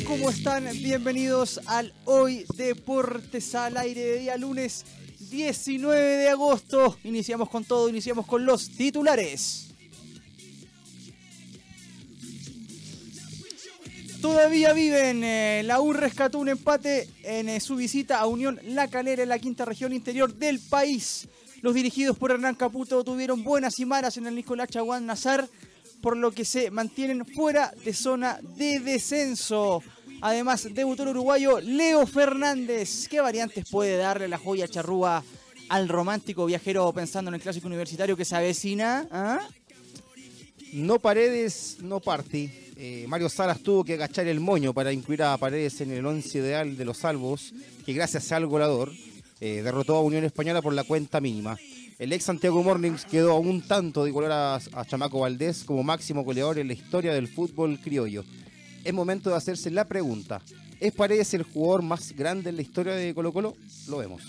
¿cómo están? Bienvenidos al Hoy Deportes al aire de día lunes 19 de agosto. Iniciamos con todo, iniciamos con los titulares. Todavía viven. eh, la U rescató un empate en eh, su visita a Unión La Calera en la quinta región interior del país. Los dirigidos por Hernán Caputo tuvieron buenas y malas en el Nicolás Chaguán Nazar, por lo que se mantienen fuera de zona de descenso. Además, debutó uruguayo Leo Fernández. ¿Qué variantes puede darle la joya charrúa al romántico viajero pensando en el clásico universitario que se avecina? ¿Ah? No Paredes, no Party. Eh, Mario Salas tuvo que agachar el moño para incluir a Paredes en el once ideal de los salvos, que gracias al goleador eh, derrotó a Unión Española por la cuenta mínima. El ex Santiago Mornings quedó a un tanto de igualar a, a Chamaco Valdés como máximo goleador en la historia del fútbol criollo. Es momento de hacerse la pregunta. ¿Es Paredes el jugador más grande en la historia de Colo Colo? Lo vemos.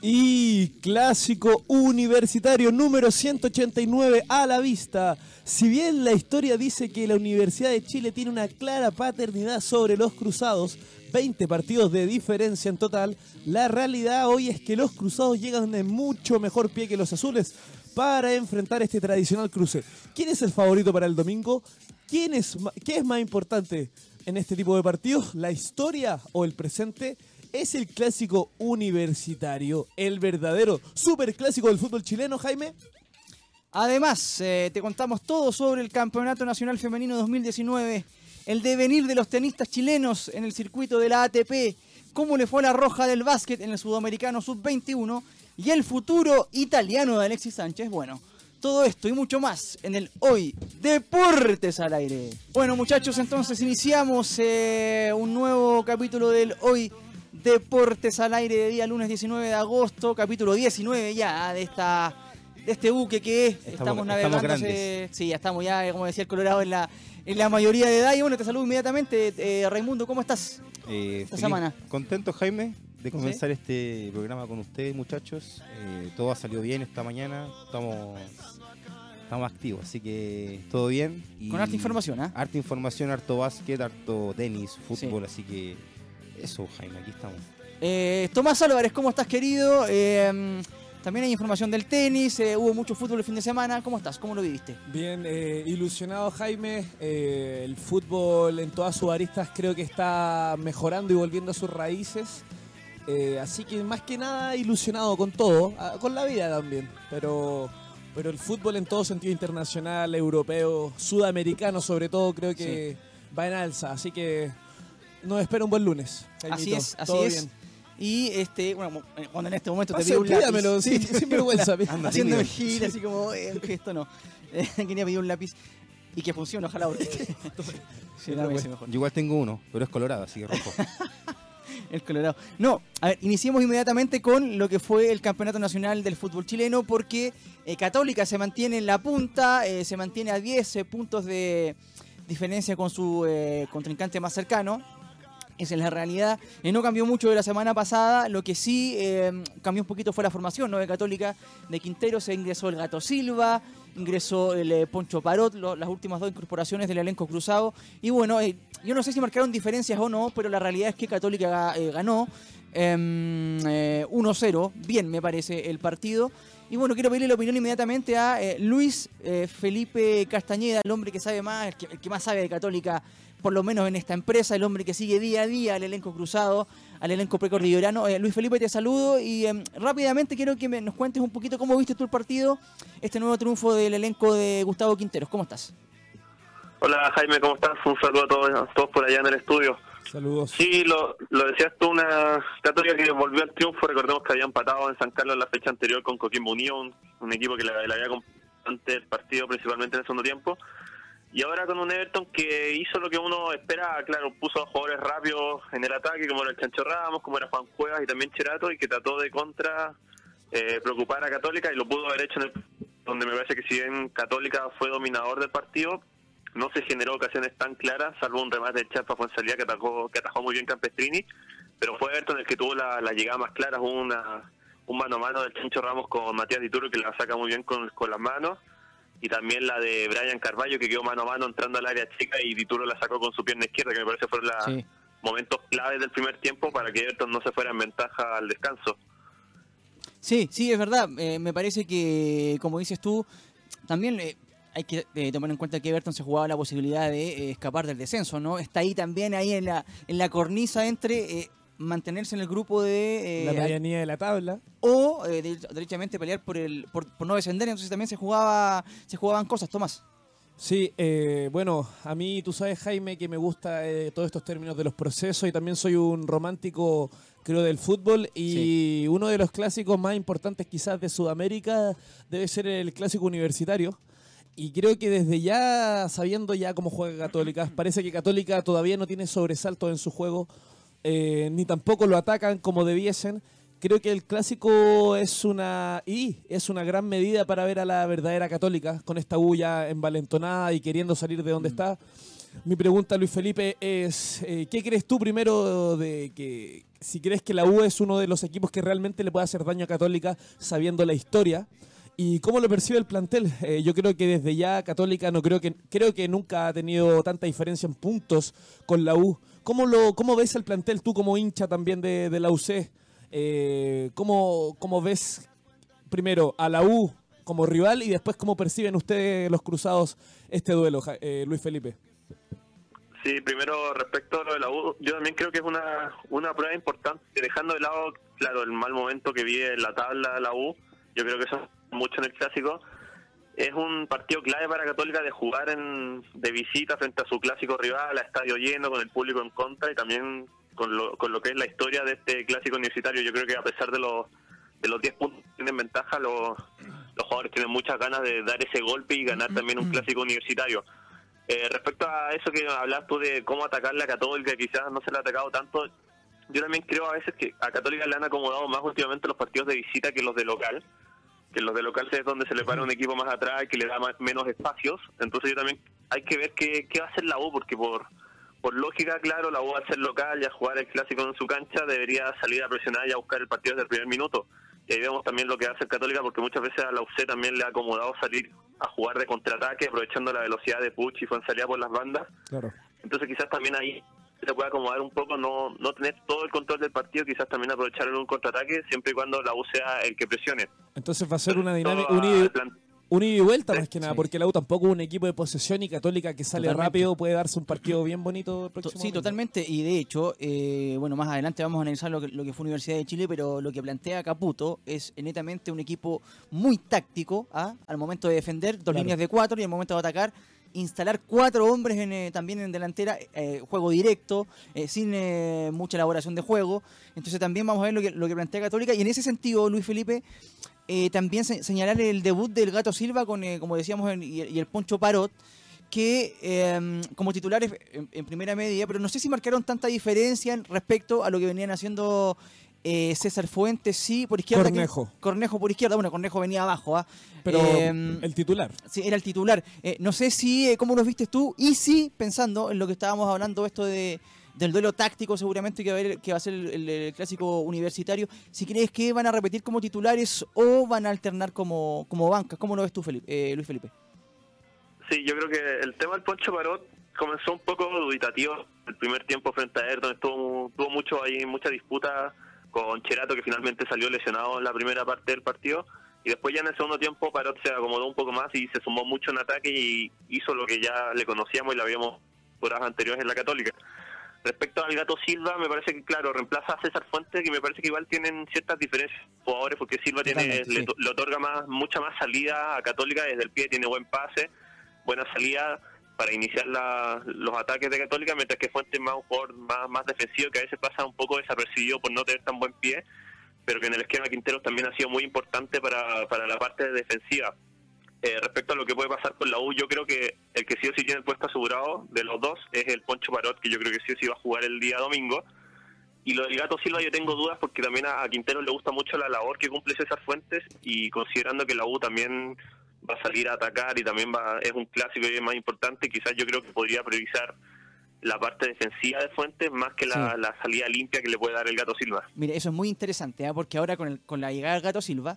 Y clásico universitario número 189 a la vista. Si bien la historia dice que la Universidad de Chile tiene una clara paternidad sobre los cruzados, 20 partidos de diferencia en total, la realidad hoy es que los cruzados llegan de mucho mejor pie que los azules para enfrentar este tradicional cruce. ¿Quién es el favorito para el domingo? ¿Quién es, ¿Qué es más importante en este tipo de partidos? ¿La historia o el presente? Es el clásico universitario, el verdadero superclásico del fútbol chileno, Jaime. Además, eh, te contamos todo sobre el Campeonato Nacional Femenino 2019, el devenir de los tenistas chilenos en el circuito de la ATP, cómo le fue la roja del básquet en el Sudamericano Sub-21 y el futuro italiano de Alexis Sánchez. Bueno, todo esto y mucho más en el Hoy Deportes al Aire. Bueno, muchachos, entonces iniciamos eh, un nuevo capítulo del Hoy Deportes al Aire de día lunes 19 de agosto, capítulo 19 ya de esta de este buque que es. Estamos, Estamos- navegando. sí, ya estamos ya, como decía el Colorado, en la, en la mayoría de edad. Y bueno, te saludo inmediatamente. Eh, Raimundo, ¿cómo estás? Eh, Esta feliz- semana. Contento, Jaime, de comenzar este programa con ustedes, muchachos. Eh, todo ha salido bien esta mañana. Estamos, estamos activos, así que todo bien. Y Con harta información, ¿ah? Harta información, harto básquet, harto tenis, fútbol, así que eso, Jaime, aquí estamos. Eh, Tomás Álvarez, ¿cómo estás, querido? También hay información del tenis. eh, hubo mucho fútbol el fin de semana. ¿Cómo estás? ¿Cómo lo viviste? Bien, eh, ilusionado Jaime. Eh, el fútbol en todas sus aristas creo que está mejorando y volviendo a sus raíces. Eh, así que más que nada ilusionado con todo, ah, con la vida también. Pero, pero el fútbol en todo sentido internacional, europeo, sudamericano sobre todo, creo que va en alza. Así que nos espera un buen lunes. Así es, así Todo es. bien. Y este, bueno, cuando en este momento te Pase, pido un lápiz. pídamelo, sí, sin vergüenza. Haciendo gil, así como, eh, que esto no. Eh, quería pedir un lápiz y que funcione, ojalá. porque- Sí, no, mejor. Yo igual tengo uno, pero es colorado, así que rojo. El Colorado. No, a ver, iniciemos inmediatamente con lo que fue el Campeonato Nacional del Fútbol Chileno, porque eh, Católica se mantiene en la punta, eh, se mantiene a 10 eh, puntos de diferencia con su eh, contrincante más cercano. Esa es la realidad. Eh, no cambió mucho de la semana pasada. Lo que sí eh, cambió un poquito fue la formación ¿no? de Católica. De Quintero se ingresó el Gato Silva, ingresó el eh, Poncho Parot, las últimas dos incorporaciones del elenco cruzado. Y bueno, eh, yo no sé si marcaron diferencias o no, pero la realidad es que Católica ganó em, eh, 1-0. Bien, me parece, el partido. Y bueno, quiero pedirle la opinión inmediatamente a Luis Felipe Castañeda, el hombre que sabe más, el que más sabe de Católica, por lo menos en esta empresa, el hombre que sigue día a día al elenco cruzado, al elenco precordillerano. Eh, Luis Felipe, te saludo y em, rápidamente quiero que me- nos cuentes un poquito cómo viste tú el partido, este nuevo triunfo del elenco de Gustavo Quinteros. ¿Cómo estás? Hola Jaime, ¿cómo estás? Un saludo a todos, a todos por allá en el estudio. Saludos. Sí, lo, lo decías tú, una católica que volvió al triunfo. Recordemos que había empatado en San Carlos la fecha anterior con Coquimbo Unión, un equipo que le, había comprado ante el partido, principalmente en el segundo tiempo. Y ahora con un Everton que hizo lo que uno esperaba, claro, puso a jugadores rápidos en el ataque, como era el Chancho Ramos, como era Juan Cuevas y también Cherato, y que trató de contra eh, preocupar a Católica y lo pudo haber hecho en el donde me parece que si bien Católica fue dominador del partido, no se generó ocasiones tan claras, salvo un remate de Chapa Fuensalía que que atajó muy bien Campestrini, pero fue Everton el que tuvo la, la llegada más clara, una, un mano a mano del Chancho Ramos con Matías Dituro que la saca muy bien con, con las manos, y también la de Brian Carballo que quedó mano a mano entrando al área chica y Dituro la sacó con su pierna izquierda, que me parece fueron los Sí. momentos claves del primer tiempo para que Everton no se fuera en ventaja al descanso. Sí, sí, es verdad. Eh, me parece que, como dices tú, también eh, hay que eh, tomar en cuenta que Everton se jugaba la posibilidad de escapar del descenso, ¿no? Está ahí también, ahí en la, en la cornisa entre mantenerse en el grupo de... eh, La medianía de la tabla. o eh, de- derechamente pelear por el por, por no descender, entonces también se jugaba se jugaban cosas, Tomás. Sí, eh, bueno, a mí tú sabes, Jaime, que me gusta eh, todos estos términos de los procesos y también soy un romántico, creo, del fútbol. Y uno de los clásicos más importantes quizás de Sudamérica debe ser el clásico universitario. Y creo que desde ya, sabiendo ya cómo juega Católica, parece que Católica todavía no tiene sobresalto en su juego, eh, ni tampoco lo atacan como debiesen. Creo que el clásico es una y es una gran medida para ver a la verdadera católica con esta bulla envalentonada y queriendo salir de donde está. Mi pregunta, Luis Felipe, es eh, ¿qué crees tú primero de que si crees que la U es uno de los equipos que realmente le puede hacer daño a Católica sabiendo la historia? ¿Y cómo lo percibe el plantel? Eh, yo creo que desde ya Católica no creo que creo que nunca ha tenido tanta diferencia en puntos con la U. ¿Cómo lo cómo ves el plantel tú como hincha también de, de la UC? Eh, ¿cómo, cómo ves primero a la U como rival y después cómo perciben ustedes los cruzados este duelo, eh, Luis Felipe? Sí, primero respecto a lo de la U, yo también creo que es una, una prueba importante, dejando de lado, claro, el mal momento que vive en la tabla la U, yo creo que eso es mucho en el clásico, es un partido clave para Católica de jugar en, de visita frente a su clásico rival, a estadio lleno, con el público en contra y también con lo, con lo que es la historia de este clásico universitario. Yo creo que a pesar de los, de los 10 puntos que tienen ventaja, los, los jugadores tienen muchas ganas de dar ese golpe y ganar también un clásico universitario. Eh, respecto a eso que hablas tú de cómo atacar la Católica, quizás no se le ha atacado tanto, yo también creo a veces que a Católica le han acomodado más últimamente los partidos de visita que los de local, que los de local es donde se le para un equipo más atrás, que le da más- menos espacios, entonces yo también hay que ver qué, qué va a hacer la U, porque por por lógica, claro, la U al ser local y a jugar el clásico en su cancha debería salir a presionar y a buscar el partido desde el primer minuto. Y ahí vemos también lo que hace el Católica, porque muchas veces a la UC también le ha acomodado salir a jugar de contraataque, aprovechando la velocidad de Puch y Fuenzalía por las bandas. Claro. Entonces quizás también ahí se puede acomodar un poco, no, no tener todo el control del partido, quizás también aprovechar en un contraataque, siempre y cuando la U sea el que presione. Entonces va a ser una dinámica, un ida, plan- un ida y vuelta más que nada, sí. porque la U tampoco es un equipo de posesión y católica que sale Totalmente. rápido, puede darse un partido bien bonito el próximo Sí, totalmente. Y de hecho, eh, bueno, más adelante vamos a analizar lo que, lo que fue Universidad de Chile, pero lo que plantea Caputo es netamente un equipo muy táctico ¿ah? al momento de defender, dos Claro. líneas de cuatro y al momento de atacar. Instalar cuatro hombres en, eh, también en delantera, eh, juego directo, eh, sin eh, mucha elaboración de juego. Entonces también vamos a ver lo que, plantea Católica. Y en ese sentido, Luis Felipe, también se- señalar el debut del Gato Silva con, como decíamos, y, el Poncho Parot, que eh, como titulares en, primera media, pero no sé si marcaron tanta diferencia en respecto a lo que venían haciendo eh, César Fuentes, sí, por izquierda. que- Cornejo. Cornejo por izquierda, bueno, Cornejo venía abajo, ¿ah? Pero Em, el titular. Sí, era el titular. Eh, no sé si, eh, cómo los viste tú, y sí, pensando en lo que estábamos hablando, esto de del duelo táctico seguramente que va a, haber- que va a ser el, el- el clásico universitario, si crees que van a repetir como titulares o van a alternar como, como bancas, ¿cómo lo ves tú, Felipe, eh, Luis Felipe? Sí, yo creo que el tema del Poncho Parot comenzó un poco duditativo el primer tiempo frente a Ayrton, estuvo, tuvo mucho ahí, mucha disputa con Cherato que finalmente salió lesionado en la primera parte del partido y después ya en el segundo tiempo Parot se acomodó un poco más y se sumó mucho en ataque y hizo lo que ya le conocíamos y lo habíamos horas anteriores en la Católica. Respecto al Gato Silva, me parece que, claro, reemplaza a César Fuentes, que me parece que igual tienen ciertas diferencias jugadores, porque Silva tiene le, le otorga más mucha más salida a Católica desde el pie, tiene buen pase, buena salida para iniciar la- los ataques de Católica, mientras que Fuentes es más un jugador más, más defensivo, que a veces pasa un poco desapercibido por no tener tan buen pie, pero que en el esquema Quinteros también ha sido muy importante para, para la parte defensiva. Eh, respecto a lo que puede pasar con la U, yo creo que el que sí o sí tiene el puesto asegurado de los dos es el Poncho Parot, que yo creo que sí o sí va a jugar el día domingo. Y lo del Gato Silva yo tengo dudas porque también a Quintero le gusta mucho la labor que cumple César Fuentes y considerando que la U también va a salir a atacar y también va es un clásico y es más importante, quizás yo creo que podría priorizar la parte defensiva de Fuentes más que la, Sí. la salida limpia que le puede dar el Gato Silva. Mira, eso es muy interesante, ¿ah? porque ahora con, el- con la llegada del Gato Silva,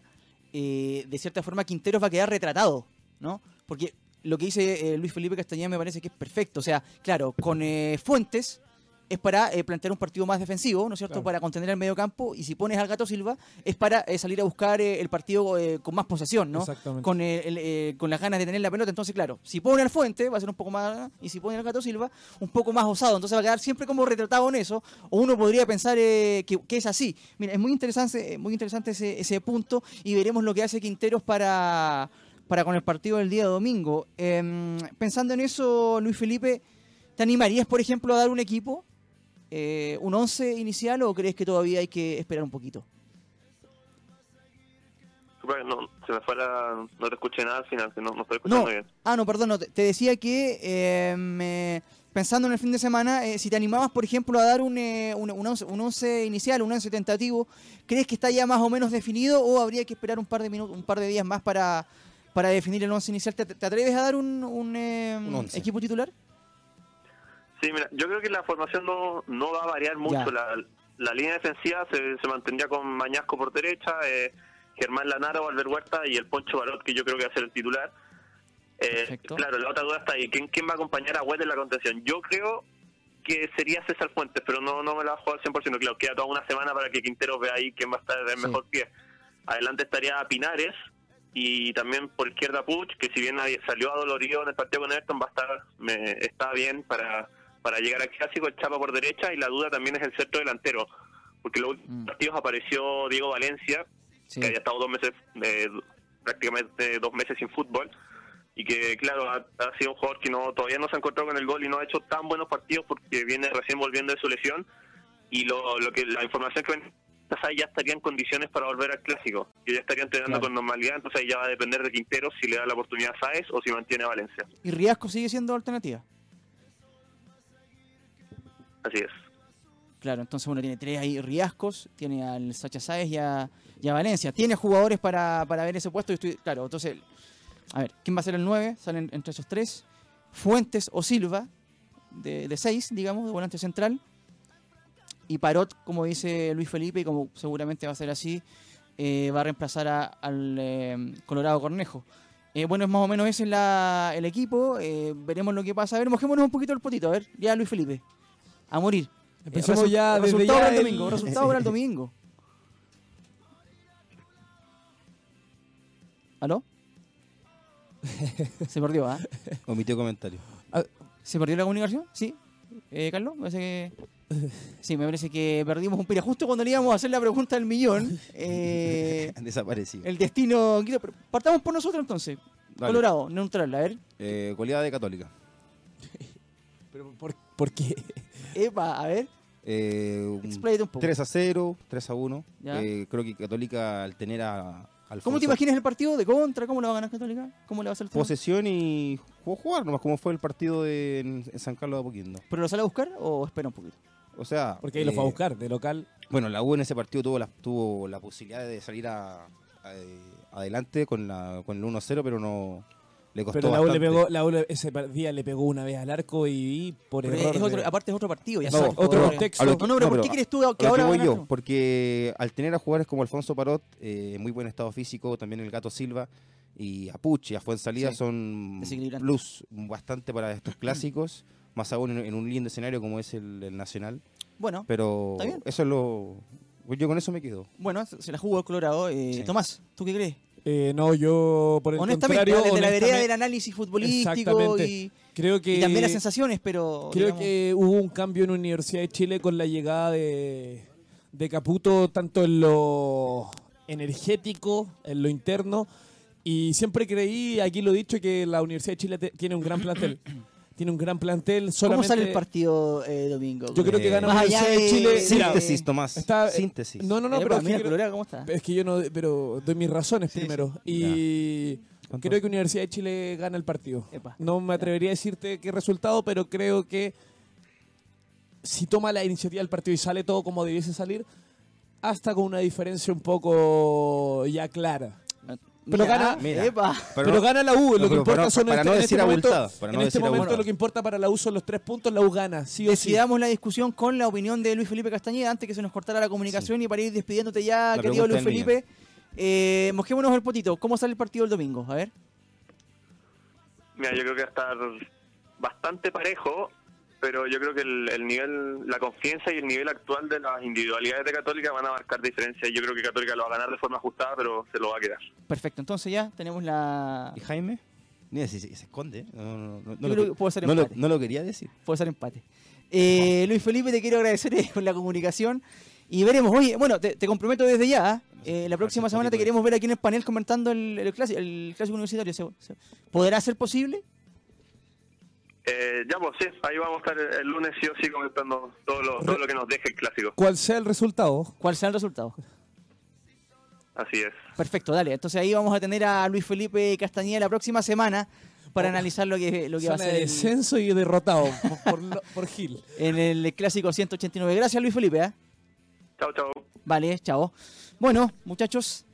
eh, de cierta forma Quinteros va a quedar retratado, ¿no? porque lo que dice eh, Luis Felipe Castañeda me parece que es perfecto. O sea, claro, con eh, Fuentes es para eh, plantear un partido más defensivo, ¿no es cierto? Claro. Para contener el medio campo. Y si pones al Gato Silva, es para eh, salir a buscar eh, el partido con más posesión, ¿no? Exactamente. Con, el, eh, con las ganas de tener la pelota. Entonces, claro, si pone al Fuente, va a ser un poco más. Y si pone al Gato Silva, un poco más osado. Entonces va a quedar siempre como retratado en eso. O uno podría pensar que, que es así. Mira, es muy interesante, muy interesante ese, ese punto. Y veremos lo que hace Quinteros para, para con el partido del día domingo. Em, pensando en eso, Luis Felipe, ¿te animarías, por ejemplo, a dar un equipo? Eh, un 11 inicial o crees que todavía hay que esperar un poquito? No, se me fue la... No te escuché nada al final, que no, no estoy escuchando No, bien. ah, no, perdón, no, te, te decía que eh, me- pensando en el fin de semana, eh, si te animabas, por ejemplo, a dar un, eh, un, un, once, un once inicial, un 11 tentativo, ¿crees que está ya más o menos definido o habría que esperar un par de minutos, un par de días más para, para definir el 11 inicial? ¿Te, te atreves a dar un, un, eh, Un equipo titular? Sí, mira, yo creo que la formación no, no va a variar mucho. La, la línea defensiva se, se mantendría con Mañasco por derecha, eh, Germán Lanaro, Albert Huerta y el Poncho Barot, que yo creo que va a ser el titular. Eh, claro, la otra duda está ahí. ¿Quién, quién va a acompañar a Huet en la contención? Yo creo que sería César Fuentes, pero no, no me la va a jugar al 100%. Claro, queda toda una semana para que Quintero vea ahí quién va a estar en Sí. mejor pie. Adelante estaría Pinares y también por izquierda Puch, que si bien nadie salió adolorido en el partido con Everton, va a estar, me, está bien para, para llegar al clásico, el Chapa por derecha y la duda también es el centro delantero, porque en los últimos Mm. partidos apareció Diego Valencia, Sí. que había estado dos meses, eh, prácticamente dos meses sin fútbol, y que claro, ha, ha sido un jugador que no todavía no se ha encontrado con el gol y no ha hecho tan buenos partidos porque viene recién volviendo de su lesión, y lo, lo que la información que ven ya estaría en condiciones para volver al clásico, que ya estaría entrenando Claro. con normalidad, entonces ahí ya va a depender de Quintero si le da la oportunidad a Saez o si mantiene a Valencia. ¿Y Riasco sigue siendo alternativa? Así es. Claro, entonces uno tiene tres ahí Riascos, tiene al Sacha Sáez y a, Valencia. Tiene jugadores para, para ver ese puesto. y estoy, claro, entonces, a ver, ¿quién va a ser el 9? Salen entre esos tres. Fuentes o Silva, de 6, digamos, de volante central. Y Parot, como dice Luis Felipe, y como seguramente va a ser así, eh, va a reemplazar a- al eh, Colorado Cornejo. Eh, bueno, es más o menos ese es la- el equipo. veremos lo que pasa. A ver, mojémonos un poquito el potito. A ver, ya Luis Felipe. A morir. Empecemos Eh, resu- ya desde resultado ya para el el- domingo. Resultado para el domingo. ¿Aló? Se perdió, ¿ah? Omitió comentario. ¿Se perdió la comunicación? ¿Sí? Eh, Carlos, me parece que... Sí, me parece que perdimos un pira. Justo cuando le íbamos a hacer la pregunta del millón, eh, desaparecido. el destino... Partamos por nosotros entonces. Dale. Colorado, neutral, a ver. Eh, goleada de Católica. Pero ¿por, por qué? Epa, a ver. Eh, un poco. 3 a 0, 3 a 1. Ya. Eh, creo que Católica al tener a Alfonso, ¿Cómo te imaginas el partido de contra? ¿Cómo lo va a ganar Católica? ¿Cómo le va a hacer el triunfo? posesión y jugó jugar nomás como fue el partido de, en, en San Carlos de Apoquindo. ¿Pero lo sale a buscar o espera un poquito? O sea, Porque ahí lo fue a eh, buscar, de local. Bueno, la U en ese partido tuvo la, tuvo la posibilidad de salir a, a- eh, adelante con, la, con el 1-0, pero no le costó Pero la U, le pegó, la U le- ese día le pegó una vez al arco y, y por Pero error. es otro- de- aparte es otro partido. Ya No, otro jugadores. contexto. Lo No, no, pero no, ¿por qué crees tú que ahora voy yo, porque al tener a jugadores como Alfonso Parot, eh, muy buen estado físico, también el Gato Silva y Apuche y a Fuensalida Sí, son plus bastante para estos clásicos, más aún en, en un lindo escenario como es el, el Nacional. Bueno, Pero Está bien. eso es lo... Yo con eso me quedo. bueno, se la jugó el Colorado. Eh, Sí. Tomás, ¿tú qué crees? Eh, no, yo por el honestamente, contrario, desde la vereda honestamente, del análisis futbolístico y, creo que y también las sensaciones, pero Creo digamos, que hubo un cambio en Universidad de Chile con la llegada de, de Caputo, tanto en lo energético, en lo interno. Y siempre creí, aquí lo he dicho, que la Universidad de Chile te- tiene un gran plantel. tiene un gran plantel. ¿cómo Solamente, sale el partido eh, domingo? Yo creo que Eh, gana Más Universidad allá de Chile. Mira, Síntesis, Tomás. está- Síntesis. no, no, no, pero es que mira, creo- Colorado, ¿cómo está? es que yo no, pero doy mis razones Sí, primero. sí. Y creo que Universidad de Chile gana el partido. Epa. No me atrevería a decirte qué resultado, pero creo que si toma la iniciativa del partido y sale todo como debiese salir, hasta con una diferencia un poco ya clara. Pero gana- Mira. epa. Pero, no- gana la U, lo no, que importa para- son para en no este decir abultada, para en este decir momento lo que importa para la U son los tres puntos, la U gana, sí o sí. Decidamos la discusión con la opinión de Luis Felipe Castañeda antes que se nos cortara la comunicación y para ir despidiéndote ya, La querido Luis. Felipe. Eh, mojémonos el potito. ¿Cómo sale el partido el domingo? A ver. Mira, yo creo que va a estar bastante parejo, pero yo creo que el, el nivel, la confianza y el nivel actual de las individualidades de Católica van a marcar diferencia. Yo creo que Católica lo va a ganar de forma ajustada, pero se lo va a quedar. Perfecto, entonces ya tenemos la... ¿Y Jaime? Mira, si se, se esconde. ¿eh? No, no, no, no lo, ser no lo- no lo quería decir. Puede ser empate. Eh, Luis Felipe, te quiero agradecer eh, por la comunicación y veremos. Oye, bueno, te, te comprometo desde ya. eh, la próxima semana te queremos ver aquí en el panel comentando el, el, clásico, el clásico universitario. ¿Se- se- ¿Podrá ser posible? Eh, ya, pues sí, ahí vamos a estar el, el lunes sí o sí comentando todo lo, todo lo que nos deje el clásico. ¿Cuál sea el resultado? ¿Cuál será el resultado? Así es. Perfecto, dale. Entonces ahí vamos a tener a Luis Felipe Castañeda la próxima semana para analizar lo que, lo que va a ser el- descenso y derrotado por, por, lo- por Gil. en el clásico 189. Gracias, Luis Felipe. ¿eh? Chao, chao. Vale, chao. Bueno, muchachos,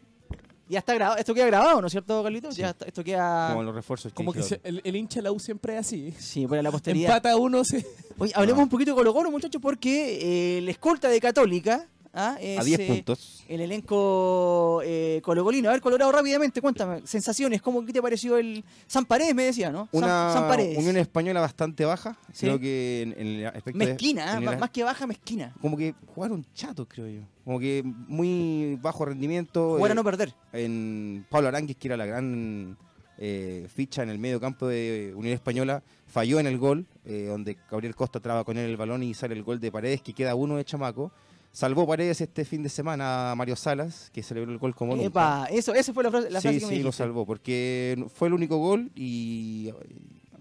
ya está grabado. Esto queda grabado, ¿no es cierto, Carlitos? Ya está- esto queda. Como los refuerzos. Como que se- el, el hincha de la U siempre es así. Sí, para la posteridad. Empata uno, se... Oye, hablemos un poquito de Colo Colo, muchachos, porque eh, el escolta de Católica ¿ah? es A 10 eh, puntos. el elenco eh, colocolino. A ver, Colorado, rápidamente, cuéntame, sensaciones, ¿cómo qué te pareció el San Paredes, me decía, ¿no? Una San, Paredes. Unión Española bastante baja. Sí. Creo que en, en el aspecto Mezquina, ¿ah? en el- más, que baja, mezquina. Como que jugaron chatos, creo yo. Como que muy bajo rendimiento. A eh, no perder. en Pablo Aranguis, que era la gran eh, ficha en el medio campo de Unión Española, falló en el gol, eh, donde Gabriel Costa traba con él el balón y sale el gol de Paredes, que queda uno de chamaco. Salvó Paredes este fin de semana a Mario Salas, que celebró el gol como nunca. Epa, eso, esa fue la frase, la frase sí, me sí, lo salvó, porque fue el único gol y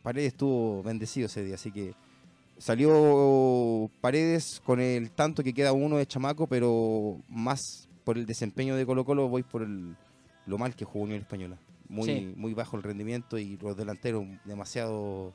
Paredes estuvo bendecido ese día, así que salió Paredes con el tanto que queda uno de chamaco, pero más por el desempeño de Colo Colo voy por el, lo mal que jugó Unión Española. Muy, Sí. muy bajo el rendimiento y los delanteros demasiado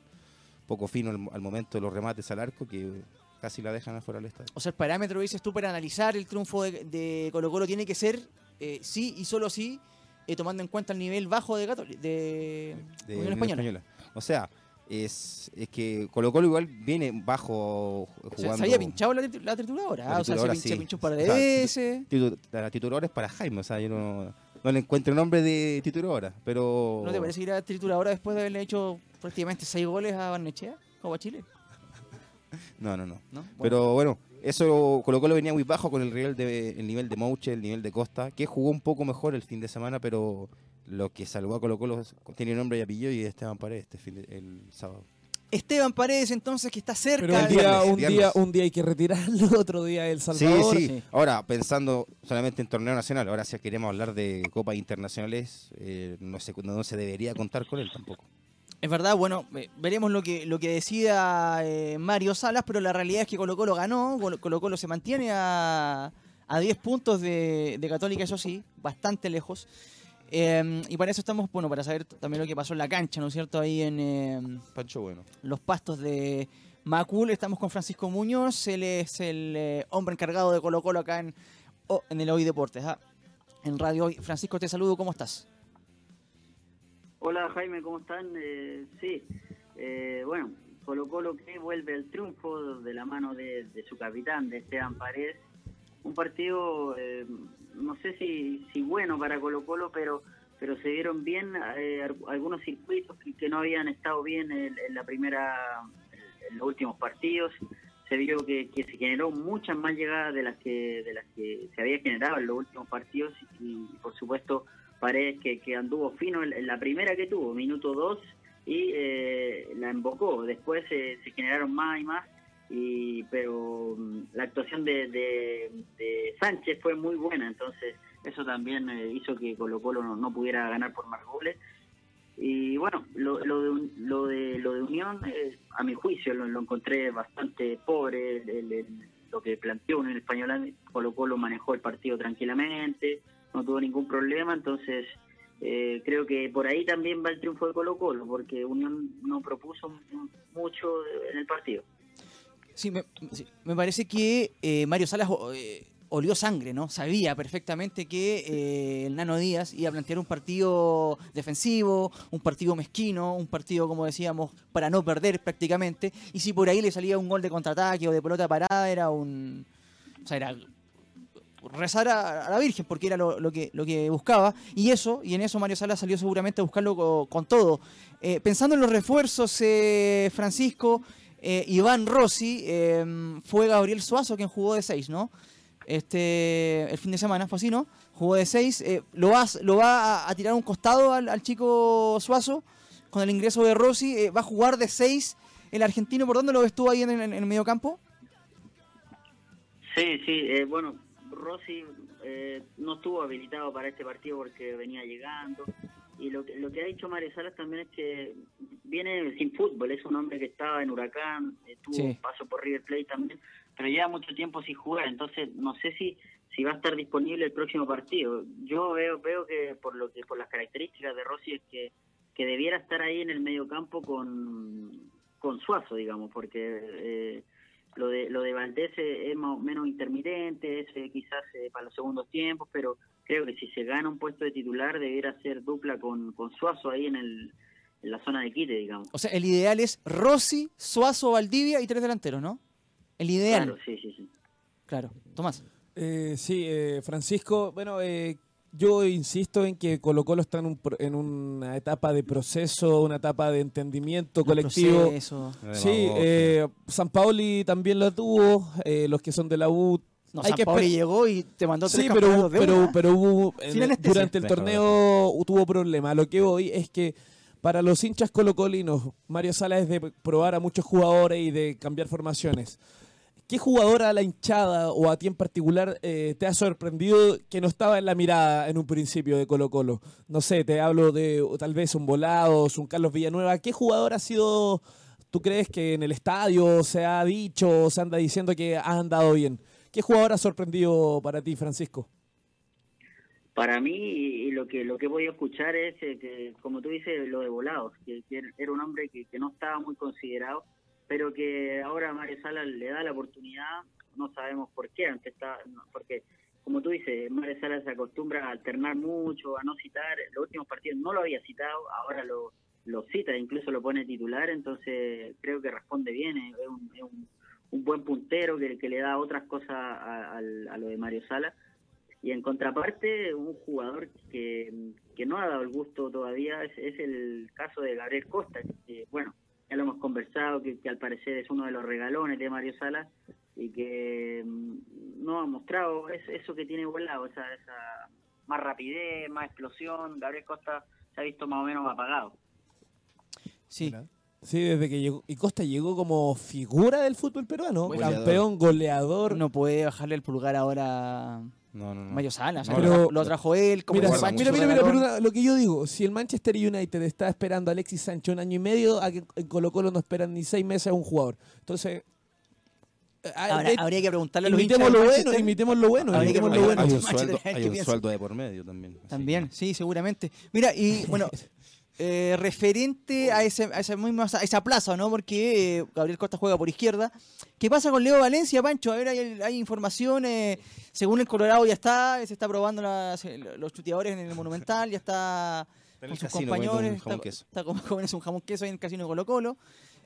poco fino al, al momento de los remates al arco que casi la dejan afuera del estadio. O sea, el parámetro, dices tú, para analizar el triunfo de, de Colo Colo tiene que ser eh, sí y solo sí, eh, tomando en cuenta el nivel bajo de, Cató- de, de Unión Española. Española. O sea, es, es que Colo Colo igual viene bajo O sea, jugando. se había pinchado la, tritu- la trituradora, La ah, o sea, se, trituradora, pinchó, sí. pinchó un par de O sea, veces. Titu- La tituladora es para Jaime, o sea, yo no, no le encuentro nombre de tituladora, pero... ¿No te parece ir a trituradora después de haberle hecho prácticamente seis goles a Barnechea, Copa Chile? No, no, no. ¿No? Bueno, Pero bueno, eso Colo Colo venía muy bajo con el nivel de, el nivel de Mouche, el nivel de Costa, que jugó un poco mejor el fin de semana, pero lo que salvó a Colo Colo tiene nombre y apellido y Esteban Paredes este fin de- el sábado. Esteban Paredes, entonces, que está cerca. Pero un de- día, viernes, un, día, un día hay que retirarlo, otro día El Salvador. Sí, sí, Sí. Ahora, pensando solamente en torneo nacional, ahora si queremos hablar de copas internacionales, eh, no, se, no se debería contar con él tampoco. Es verdad, bueno, veremos lo que, lo que decida eh, Mario Salas, pero la realidad es que Colo Colo ganó, Colo Colo, se mantiene a, a 10 puntos de, de Católica, eso sí, bastante lejos. Eh, y para eso estamos, bueno, para saber también lo que pasó en la cancha, ¿no es cierto? Ahí en eh, Pancho Bueno. los pastos de Macul, estamos con Francisco Muñoz, él es el eh, hombre encargado de Colo Colo acá en, oh, en el Hoy Deportes, ah, en Radio Hoy. Francisco, te saludo, ¿cómo estás? Hola Jaime, ¿cómo están? Eh, sí, eh, bueno, Colo Colo que vuelve al triunfo de la mano de, su capitán, de Esteban Paredes. Un partido, eh, no sé si, bueno para Colo Colo, pero pero se vieron bien eh, algunos circuitos que, no habían estado bien en, la primera, en los últimos partidos. Se vio que, que se generó muchas más llegadas de las que de las que se había generado en los últimos partidos y, por supuesto Paredes que, que anduvo fino en, en la primera que tuvo, minuto 2, y eh, la embocó. Después eh, se generaron más y más, y pero mm, la actuación de, de- de Sánchez fue muy buena, entonces eso también eh, hizo que Colo Colo no, pudiera ganar por más goles. Y bueno, lo, lo, de, lo, de, lo de Unión, eh, a mi juicio, lo, encontré bastante pobre. el- el- el- lo que planteó Unión Española, Colo Colo manejó el partido tranquilamente, no tuvo ningún problema, entonces eh, creo que por ahí también va el triunfo de Colo Colo, porque Unión no propuso mucho en el partido. Sí, me, me parece que eh, Mario Salas eh, olió sangre, ¿no? Sabía perfectamente que el Nano Díaz iba a plantear un partido defensivo, un partido mezquino, un partido, como decíamos, para no perder prácticamente. Y si por ahí le salía un gol de contraataque o de pelota parada, era un. O sea, era rezar a, la Virgen, porque era lo, que, lo que buscaba. Y eso, y en eso Mario Sala salió seguramente a buscarlo co- con, todo. Eh, pensando en los refuerzos, eh, Francisco, eh, Iván Rossi, eh, fue Gabriel Suazo quien jugó de 6, ¿no? Este, el fin de semana fue así, ¿no? Jugó de 6. ¿Lo, vas, ¿Lo va a, tirar a un costado al, chico Suazo con el ingreso de Rossi? Eh, ¿Va a jugar de 6 el argentino? ¿Por dónde lo ves tú ahí en, en- el medio campo? Sí, sí, eh, bueno, Rossi eh, no estuvo habilitado para este partido porque venía llegando. Y lo que, lo que ha dicho Mario Salas también es que viene sin fútbol, es un hombre que estaba en Huracán, tuvo Sí. un paso por River Plate también, pero lleva mucho tiempo sin jugar, entonces no sé si si va a estar disponible el próximo partido. Yo veo veo que por lo que por las características de Rossi es que, que debiera estar ahí en el medio campo con, con Suazo, digamos, porque eh, lo de lo de Valdés eh, es más o menos intermitente, es eh, quizás eh, para los segundos tiempos, pero creo que si se gana un puesto de titular debiera ser dupla con, con Suazo ahí en, el, en la zona de quite, digamos. O sea, el ideal es Rossi, Suazo, Valdivia y tres delanteros, ¿no? El ideal. Claro, sí, sí, sí. Claro. Tomás. Eh, sí, eh, Francisco, bueno, eh, yo insisto en que Colo Colo está en, un pro- en una etapa de proceso, una etapa de entendimiento colectivo. Proceso. Sí, eh, San Paoli también lo tuvo, eh, los que son de la U. No, hay San que Paoli llegó y te mandó tres Sí, pero, de pero, pero hubo, en- anestesia. durante el torneo tuvo problemas. Lo que voy es que para los hinchas colocolinos, Mario Sala es de probar a muchos jugadores y de cambiar formaciones. ¿Qué jugador a la hinchada o a ti en particular eh, te ha sorprendido que no estaba en la mirada en un principio de Colo Colo? No sé, te hablo de o tal vez un Volados, un Carlos Villanueva. ¿Qué jugador ha sido, tú crees que en el estadio se ha dicho, se anda diciendo que ha andado bien? ¿Qué jugador ha sorprendido para ti, Francisco? Para mí, lo que lo que voy a escuchar es eh, que, como tú dices, lo de Volados, que, que era un hombre que, que no estaba muy considerado, pero que ahora Mario Sala le da la oportunidad, no sabemos por qué, está, porque como tú dices, Mario Sala se acostumbra a alternar mucho, a no citar, los últimos partidos no lo había citado, ahora lo, lo cita, incluso lo pone titular, entonces creo que responde bien, es un, es un, un buen puntero que, le da otras cosas a, a- a lo de Mario Sala. Y en contraparte, un jugador que, que no ha dado el gusto todavía es, es el caso de Gabriel Costa. Que, bueno, ya lo hemos conversado, que, que al parecer es uno de los regalones de Mario Salas y que mm, no ha mostrado es- eso que tiene volado, esa, esa más rapidez, más explosión. Gabriel Costa se ha visto más o menos apagado. Sí. Sí, desde que llegó. Y Costa llegó como figura del fútbol peruano. Goleador. Campeón, goleador. No puede bajarle el pulgar ahora No, no, no. Mario Sala. o sea, lo, pero- lo trajo él como Mira, Sancho mira, mira, mira, pero una- lo que yo digo, si el Manchester United está esperando a Alexis Sánchez un año y medio, a que en Colo Colo no esperan ni seis meses a un jugador. Entonces, eh, Ahora, de- habría que preguntarle a los imitemos lo bueno, imitemos lo bueno, Habría imitemos hay, lo bueno. hay un sueldo, hay ¿qué un sueldo de por medio también. También, sí, seguramente. Mira, y bueno, eh, referente a, ese, a esa misma a esa plaza, ¿no? Porque eh, Gabriel Costa juega por izquierda. ¿Qué pasa con Leo Valencia, Pancho? A ver, hay, hay información. eh, según el Colorado ya está, se está probando las- los chuteadores en el Monumental, ya está con sus casino compañeros. Está, está como jóvenes un jamón queso ahí en el casino de Colo Colo.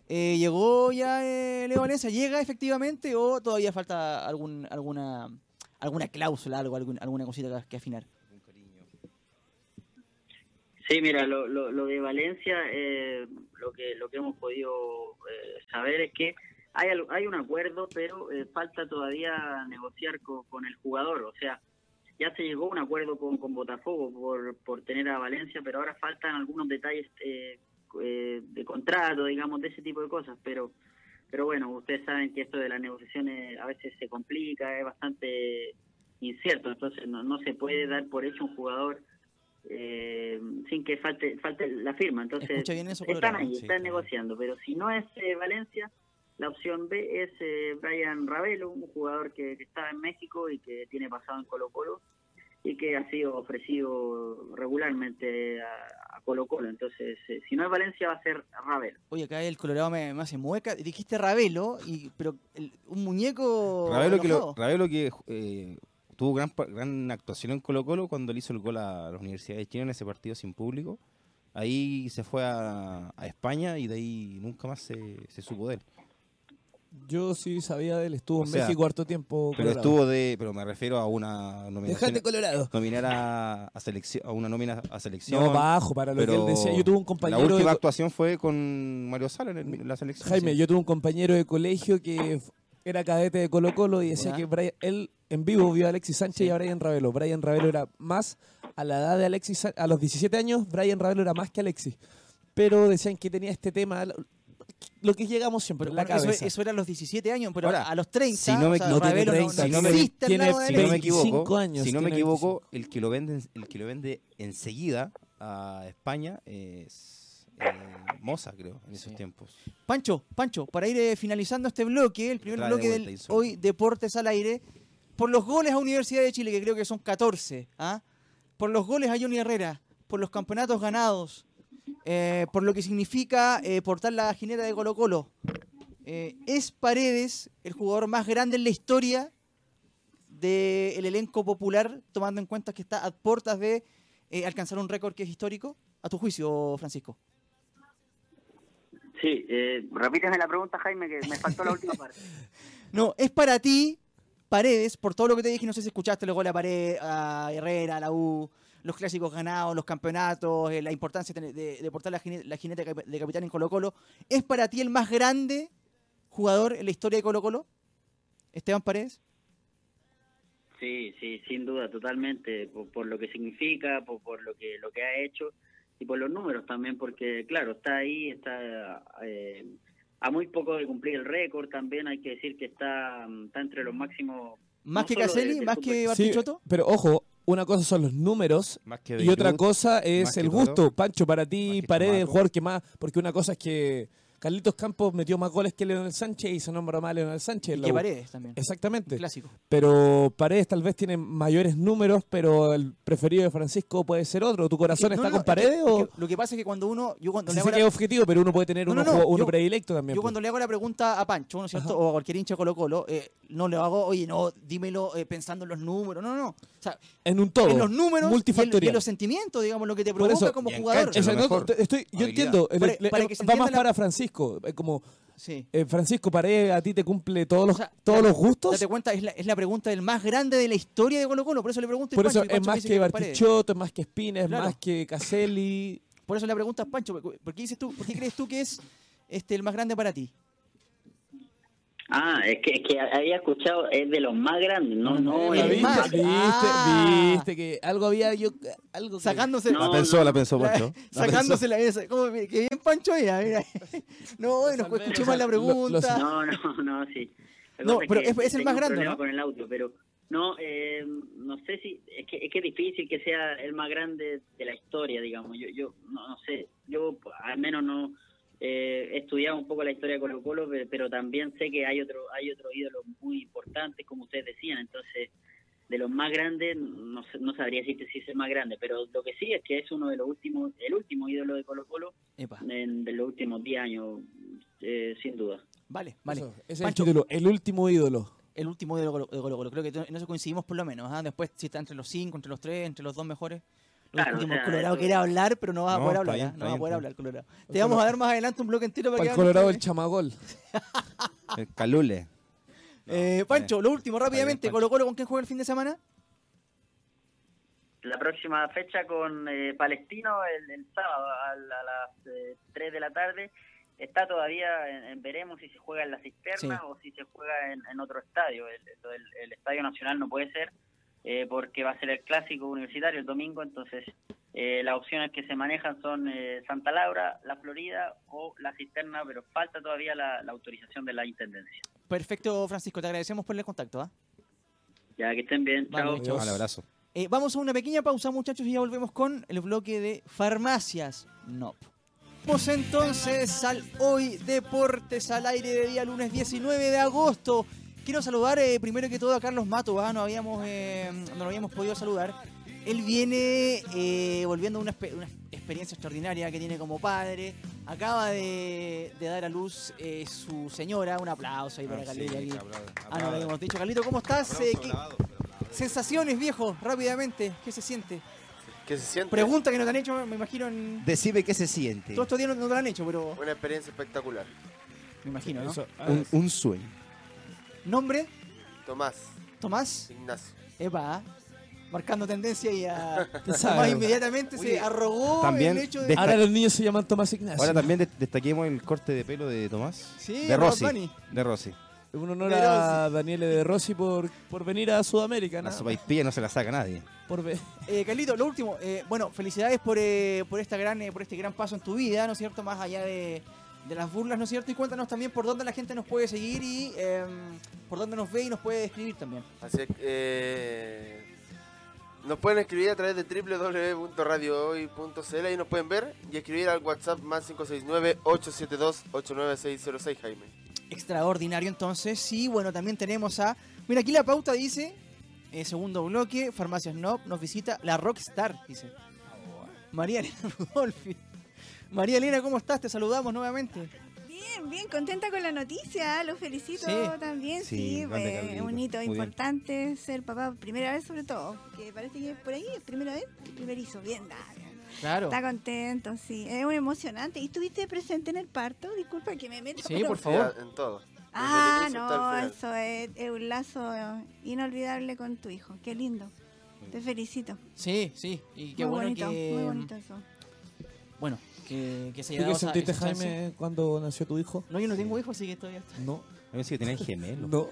Eh, ¿Llegó ya Leo Valencia? ¿Llega efectivamente o todavía falta algún, alguna alguna cláusula, algo, algún- alguna cosita que afinar? Sí, mira, lo, lo, lo de Valencia, eh, lo que lo que hemos podido eh, saber es que hay hay un acuerdo, pero eh, falta todavía negociar co- con, el jugador. O sea, ya se llegó a un acuerdo con, con Botafogo por, por tener a Valencia, pero ahora faltan algunos detalles eh, eh, de contrato, digamos, de ese tipo de cosas. Pero pero bueno, ustedes saben que esto de las negociaciones a veces se complica, es bastante incierto, entonces no, no se puede dar por hecho un jugador eh, sin que falte falte la firma. Entonces, Escucha bien eso, están ahí, Sí, están claro. negociando, pero si no es eh, Valencia, la opción B es eh, Brian Ravelo, un jugador que, que estaba en México y que tiene pasado en Colo Colo y que ha sido ofrecido regularmente a, a Colo Colo. Entonces, eh, si no es Valencia, va a ser Ravelo. Oye, acá el Colorado me, me hace mueca. Dijiste Ravelo, y, pero el- un muñeco. Ravelo que, lo- enojado. Ravelo que eh, tuvo gran, gran actuación en Colo Colo cuando le hizo el gol a la Universidad de Chile en ese partido sin público. Ahí se fue a, a España y de ahí nunca más se, se supo de él. Yo sí sabía de él, estuvo O en sea, México harto tiempo. Pero Colorado. estuvo de. Pero me refiero a una nominación. Dejate Colorado. Nominar a, a selección, a una nómina a selección. No, bajo, para lo que él decía. Yo tuve un La compañero. última de- actuación fue con Mario Sala en, la selección. Jaime, sí. yo tuve un compañero de colegio que era cadete de Colo Colo y decía Ya. que Brian- él en vivo vio a Alexis Sánchez y a Brian Ravelo. Brian Ravelo era más, a la edad de Alexis, a los 17 años, Brian Ravelo era más que Alexis. Pero decían que tenía este tema, lo- que llegamos siempre, Pero en la bueno, eso, cabeza. eso era a los 17 años, pero Ahora, a los 30, si no me o sea, tiene no, 30, no si no me- existe si no me Alexis. equivoco, 25 años, si no me equivoco, el que lo vende, el que lo vende enseguida a España es eh, Moza, creo, en esos Sí. tiempos. Pancho, Pancho, para ir eh, finalizando este bloque, el primer Trae de bloque vuelta del hoy Deportes al aire, por los goles a Universidad de Chile, que creo que son 14, ¿ah? por los goles a Johnny Herrera, por los campeonatos ganados, eh, por lo que significa eh, portar la jineta de Colo Colo. Eh, ¿Es Paredes el jugador más grande en la historia del elenco popular, tomando en cuenta que está a puertas de eh, alcanzar un récord que es histórico? A tu juicio, Francisco. Sí, eh, repíteme la pregunta, Jaime, que me faltó la última parte. No, es para ti, Paredes, por todo lo que te dije, no sé si escuchaste los goles a Paredes, a Herrera, a la U, los clásicos ganados, los campeonatos, eh, la importancia de, de- portar la, jine- la jineta de cap- de capitán en Colo Colo. ¿Es para ti el más grande jugador en la historia de Colo Colo? Esteban Paredes. Sí, sí, sin duda, totalmente, por, por lo que significa, por, por lo que lo que ha hecho y por los números también, porque claro, está ahí, está eh, a muy poco de cumplir el récord, también hay que decir que está, mm, está entre los máximos. Más No que de- Caselli, del más que Sí, Bartichotto. pero ojo, una cosa son los números Más que y otra cosa es el todo. gusto. Pancho, para ti, Paredes, el jugador que más. Porque una cosa es que Carlitos Campos metió más goles que Leonel Sánchez y se nombra más a Leonel Sánchez. Y que. Paredes también. Exactamente. Clásico. Pero Paredes tal vez tiene mayores números, pero el preferido de Francisco puede ser otro. ¿Tu corazón Es que- no, está no, con es que- Paredes es o.? que lo que pasa es que cuando uno. Yo cuando Sí le sé hago que la- es objetivo, pero uno puede tener No, uno, no, no, juego- uno yo- predilecto también. Yo pues. cuando le hago la pregunta a Pancho, ¿no es cierto? Ajá. O a cualquier hincha Colo Colo, eh, no le hago, oye, no, dímelo eh, pensando en los números. No, no. O sea, En un todo. en los números y en, y multifactorial. en los sentimientos, digamos, lo que te Por provoca eso, como jugador. cancha, te- estoy, yo Habilidad. entiendo. Para- le- le- para que se va más para Francisco. Eh, Como Sí. eh, Francisco Paredes a ti te cumple todos los, O sea, todos los gustos. Date cuenta, es la, es la pregunta del más grande de la historia de Colo Colo. Por eso le pregunto Por eso Pancho, es más dice que es Paredes. Bartichotto, es más que Espina, es más que Caselli. Por eso le preguntas Pancho, ¿por por qué dices tú, por qué crees tú que es este el más grande para ti? Ah, es que, es que había escuchado, es de los más grandes, no, no, ¿La es viste? más- ¿Viste? Ah. ¿Viste? Que algo había yo. Algo que- Sacándose, No, La pensó, la pensó, Pancho. La sacándose la esa. ¿Cómo, que bien Pancho era, mira. No, salvé, escuché lo mal la sal- lo- lo pregunta. No, no, no, sí. La No, cosa pero que es- es el tengo más un grande, problema ¿no? con el audio, pero no, eh, no sé si es que es que es difícil que sea el más grande de la historia, digamos. Yo, yo no, no sé, yo al menos no eh, he estudiado un poco la historia de Colo Colo, pe- pero también sé que hay otro hay otros ídolos muy importantes, como ustedes decían. Entonces, de los más grandes, no, no sabría decirte si es el más grande, pero lo que sí es que es uno de los últimos, el último ídolo de Colo Colo en, de los últimos 10 años, eh, sin duda. vale, vale. Eso, ese es el Pancho, título. El último ídolo. el último de Colo de Colo Colo. Creo que en eso coincidimos por lo menos. ¿ah? Después, si está entre los cinco, entre los tres, entre los dos mejores. Claro, discutimos. o sea, Colorado quiere hablar, pero no va a No, poder está hablar. bien, ¿ah? No va a poder hablar, Colorado. Te vamos a dar más adelante un bloque entero para Para que el Colorado, el chamagol. El Calule. Eh, Pancho, lo último, rápidamente. Colo Colo, ¿con quién juega el fin de semana? La próxima fecha con eh, Palestino el, el sábado a, la- a las eh, 3 de la tarde. Está todavía, en, en veremos si se juega en la cisterna Sí. o si se juega en, en otro estadio. El, el- el Estadio Nacional no puede ser eh, porque va a ser el clásico universitario el domingo. Entonces, eh, las opciones que se manejan son eh, Santa Laura, la Florida o la cisterna, pero falta todavía la, la autorización de la intendencia. Perfecto, Francisco. Te agradecemos por el contacto. ¿ah? Ya que estén bien, Vale, chao. chao. Un abrazo. Eh, vamos a una pequeña pausa, muchachos, y ya volvemos con el bloque de farmacias. No. Vamos entonces al Hoy Deportes al aire de día lunes 19 de agosto. Quiero saludar eh, primero que todo a Carlos Mato, ¿ah? no, habíamos, eh, no lo habíamos podido saludar. Él viene eh, volviendo a una, experiencia extraordinaria que tiene como padre. Acaba de, de dar a luz eh, su señora. Un aplauso ahí para Carlito. aquí. Ah, no lo habíamos dicho. Carlito, ¿cómo estás? Eh, ¿qué- sensaciones, viejo, rápidamente. ¿Qué se siente? ¿Qué se siente? Pregunta que no te han hecho, me imagino, en... Decime qué se siente. Todos estos días no, no te lo han hecho, pero... Una experiencia espectacular. me imagino, ¿no? Eso, ah, Un, un sueño. Nombre, Tomás, Tomás, Ignacio. Epa, marcando tendencia y a. Tomás inmediatamente se arrogó también el hecho de... Ahora los niños se llaman Tomás Ignacio. Ahora también de- destaquemos el corte de pelo de Tomás. Sí, de Rossi. Bunny. De Rossi. Un honor a Daniele de Rossi por, por venir a Sudamérica. La nada sopa y más. pilla no se la saca nadie. Por. Eh, Carlito, lo último, eh, bueno, felicidades por, eh, por, esta gran, eh, por este gran paso en tu vida, ¿no es cierto? Más allá de, de las burlas, ¿no es cierto? Y cuéntanos también por dónde la gente nos puede seguir y eh, por dónde nos ve y nos puede escribir también. Así que eh, nos pueden escribir a través de www.radiohoy.cl y nos pueden ver y escribir al WhatsApp más 569-872-89606 Jaime. Extraordinario entonces. Sí, bueno, también tenemos a... Mira, aquí la pauta dice, eh, segundo bloque, Farmacia Snob, nos visita la Rockstar, dice. María Elena Rudolfi. María Elena, ¿cómo estás? Te saludamos nuevamente. Bien, bien, contenta con la noticia, lo felicito Sí. también, Sí, sí, eh, un hito muy bien. importante ser papá, primera vez sobre todo, que parece que por ahí es primera vez, primerizo, bien, dale. Claro. Está contento, sí, es muy emocionante. ¿Y estuviste presente en el parto? Disculpa que me meto. Sí, pero- por favor. En todo. Ah, no, eso es, es un lazo inolvidable con tu hijo, qué lindo. Te felicito. Sí, sí. Y qué muy bueno bonito, que... muy bonito eso. Bueno, que, que se haya ¿Tú qué sentiste, esa chance. Jaime, cuando nació tu hijo? No, yo no tengo hijos, así que todavía está. No. A ver si tenían gemelo. No.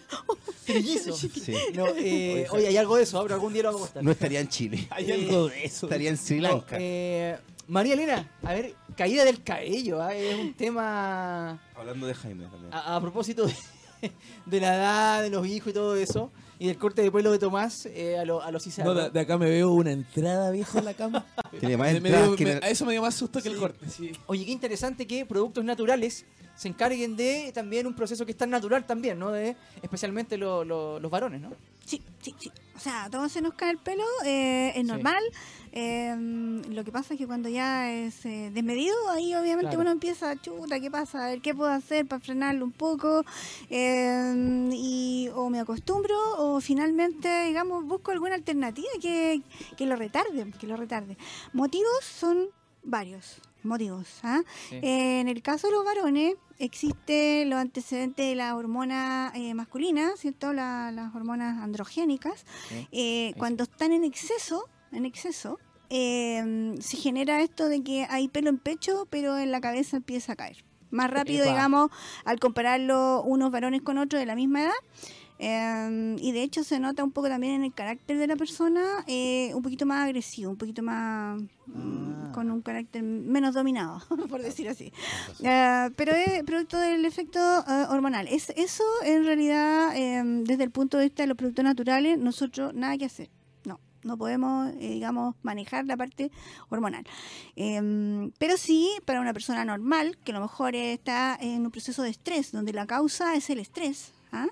Trillizo. Sí. No, eh, oye, hay algo de eso, pero algún día lo vamos a contar. No estaría en Chile. Hay algo de eso. Estaría en Sri No, Lanka. eh, María Elena, a ver, caída del cabello, ¿ah? es un tema Hablando de Jaime también. a, a propósito de, de la edad, de los hijos y todo eso, y del corte de pelo de Tomás eh, a, lo- a los No, Cizarro. de, de acá me veo una entrada vieja en la cama. Tiene más Me- me entradas dio- que me- en el- a eso me dio más susto que el corte. Sí. Oye, qué interesante que productos naturales se encarguen de también un proceso que es tan natural también, ¿no? De especialmente lo- lo- los varones, ¿no? Sí, sí, sí. O sea, a todos se nos cae el pelo, eh, es Sí. Eh, lo que pasa es que cuando ya es eh, desmedido, ahí obviamente Claro. uno empieza, chuta, ¿qué pasa? A ver, ¿qué puedo hacer para frenarlo un poco? Eh, y o me acostumbro o finalmente, digamos, busco alguna alternativa que, que lo retarde, que lo retarde. Motivos son varios. Motivos. ¿ah? Sí. Eh, en el caso de los varones, existe los antecedentes de la hormona eh, masculina, ¿cierto? La- las hormonas androgénicas. Sí. Eh, cuando están en exceso, en exceso, eh, se genera esto de que hay pelo en pecho, pero en la cabeza empieza a caer. Más rápido, Epa. digamos, al compararlo unos varones con otros de la misma edad. Eh, y de hecho se nota un poco también en el carácter de la persona, eh, un poquito más agresivo, un poquito más mm, Ah. con un carácter menos dominado, por decir así. Eh, pero es producto del efecto eh, hormonal. Es, eso en realidad, eh, desde el punto de vista de los productos naturales, nosotros nada que hacer. No, podemos, eh, digamos, manejar la parte hormonal. Eh, pero sí, para una persona normal, que a lo mejor está en un proceso de estrés, donde la causa es el estrés, ¿ah?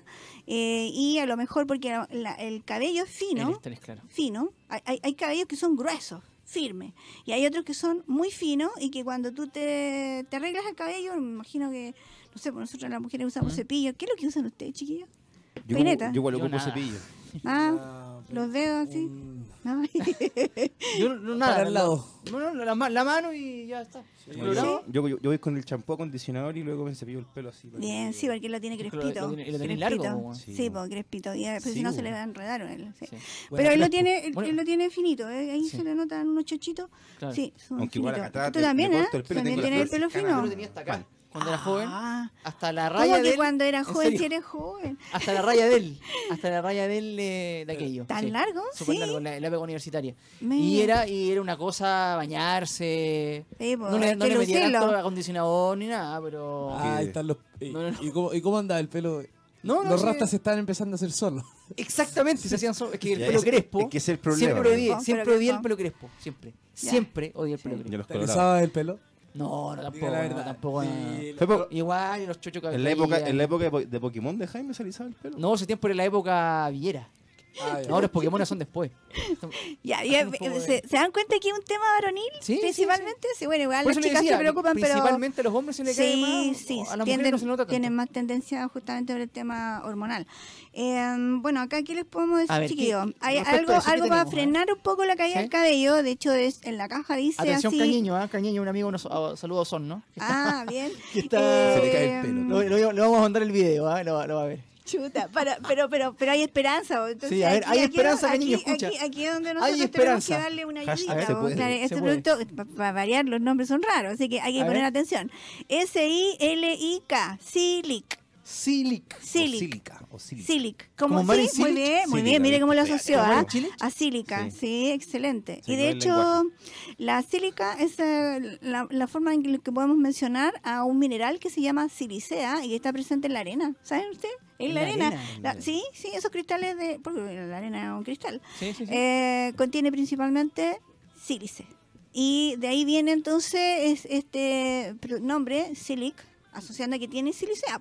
Eh, y a lo mejor porque la- la- el cabello es fino, El estrés, claro. fino. Hay, hay, hay cabellos que son gruesos, firmes. Y hay otros que son muy finos y que cuando tú te, te arreglas el cabello, me imagino que, no sé, pues nosotros las mujeres usamos ¿Mm? cepillo. ¿Qué es lo que usan ustedes, chiquillos? Yo, Peineta. yo igual ocupo cepillo. Ah, los dedos así. Un- ¿no? Yo no, nada. Para el lado. No, no, la, la mano y ya está. ¿Colorado? yo, yo, yo voy con el champú acondicionador y luego me cepillo el pelo así. Bien, sí, porque él lo tiene lo- crespito. lo tiene- y lo largo, crespito. weón. Sí, Sí, pues crespito. Y, pues Sí, si no se po. le va a enredar a él. sí. Sí, Bueno, Pero él lo fresco. tiene, él, Bueno. él lo tiene finito, ¿eh? ahí Sí. se le notan unos chochitos. claro. Sí, son Aunque igual finitos. acá atrás Tú también, ¿eh? También tienes el pelo cercanas. Yo fino. lo tenía hasta acá. Cuando era joven, Ah, hasta la ¿Cómo raya que del... cuando era ¿En joven si eres joven? Hasta la raya del, hasta la raya del eh, de aquello. ¿Tan sí. largo? Súper Sí. largo, en la, la época universitaria. Me- Y era, y era una cosa bañarse. Sí, pues, No le, no metía tanto acondicionador ni nada, pero. Ah, ahí están los. ¿Y, No, no, no. ¿y cómo, ¿Y cómo anda el pelo? No, no, los rastas se están empezando a hacer solos. Exactamente, se hacían so- Es que el Ya, pelo es- crespo. Es que es el problema. siempre odié, siempre odié el pelo crespo. Siempre. Ya. Siempre odié el pelo Y crespo. los ¿Te colorados. alisabas el pelo? No, no, tampoco. Diga la no, tampoco. Sí, Igual, y los chochos que en, la época, en la época de, Po- de Pokémon de Jaime se alisaba el pelo. No, ese tiempo era la época villera. Ah. No, los Pokémon son después. Ya, ya, ¿se, se dan cuenta que es un tema varonil? Sí, sí, principalmente. Sí, bueno, igual Por las chicas decía, se preocupan, pero. principalmente a los hombres se le cae Sí, más, sí, a las mujeres tienden, no se nota tanto. tienen más tendencia justamente por el tema hormonal. Eh, bueno, acá, ¿qué les podemos decir, A ver, ¿qué- chiquillos? Hay algo, a eso, ¿qué algo para tenemos, eh? frenar un poco la caída ¿Sí? del cabello. De hecho, es, en la caja dice Atención, así. Cañeño, ¿ah? Cañeño, un amigo, nos ah, saludos son, ¿no? Que está- Ah, bien. que está- Se le cae el pelo, Eh, Lo, vamos a mandar el video, ¿ah? lo, lo va a ver. Chuta, para, pero, pero, pero hay esperanza. Entonces, Sí, a ver, hay esperanza, aquí, escucha. Aquí, aquí es donde Hay nosotros tenemos que darle una ayudita. Claro, este producto, para variar, los nombres son raros, así que hay que A poner ver. atención. S-I-L-I-K, Silic. Silic. O Silic. sílica. O sílica. Silic. ¿Como sí, muy bien, muy bien, mire cómo lo ¿viste? asoció, ¿Como ¿ah? A sílica, Sí. sí, excelente. Sí, y de hecho, la sílica es eh, la, la forma en que, podemos mencionar a un mineral que se llama silicea y que está presente en la arena. ¿Saben ustedes? En la, la arena. arena. La- sí, sí, esos cristales de. Porque la arena es un cristal. Sí, sí, sí. Eh, contiene principalmente sílice. Y de ahí viene entonces es- este nombre, silic, asociando a que tiene silicea.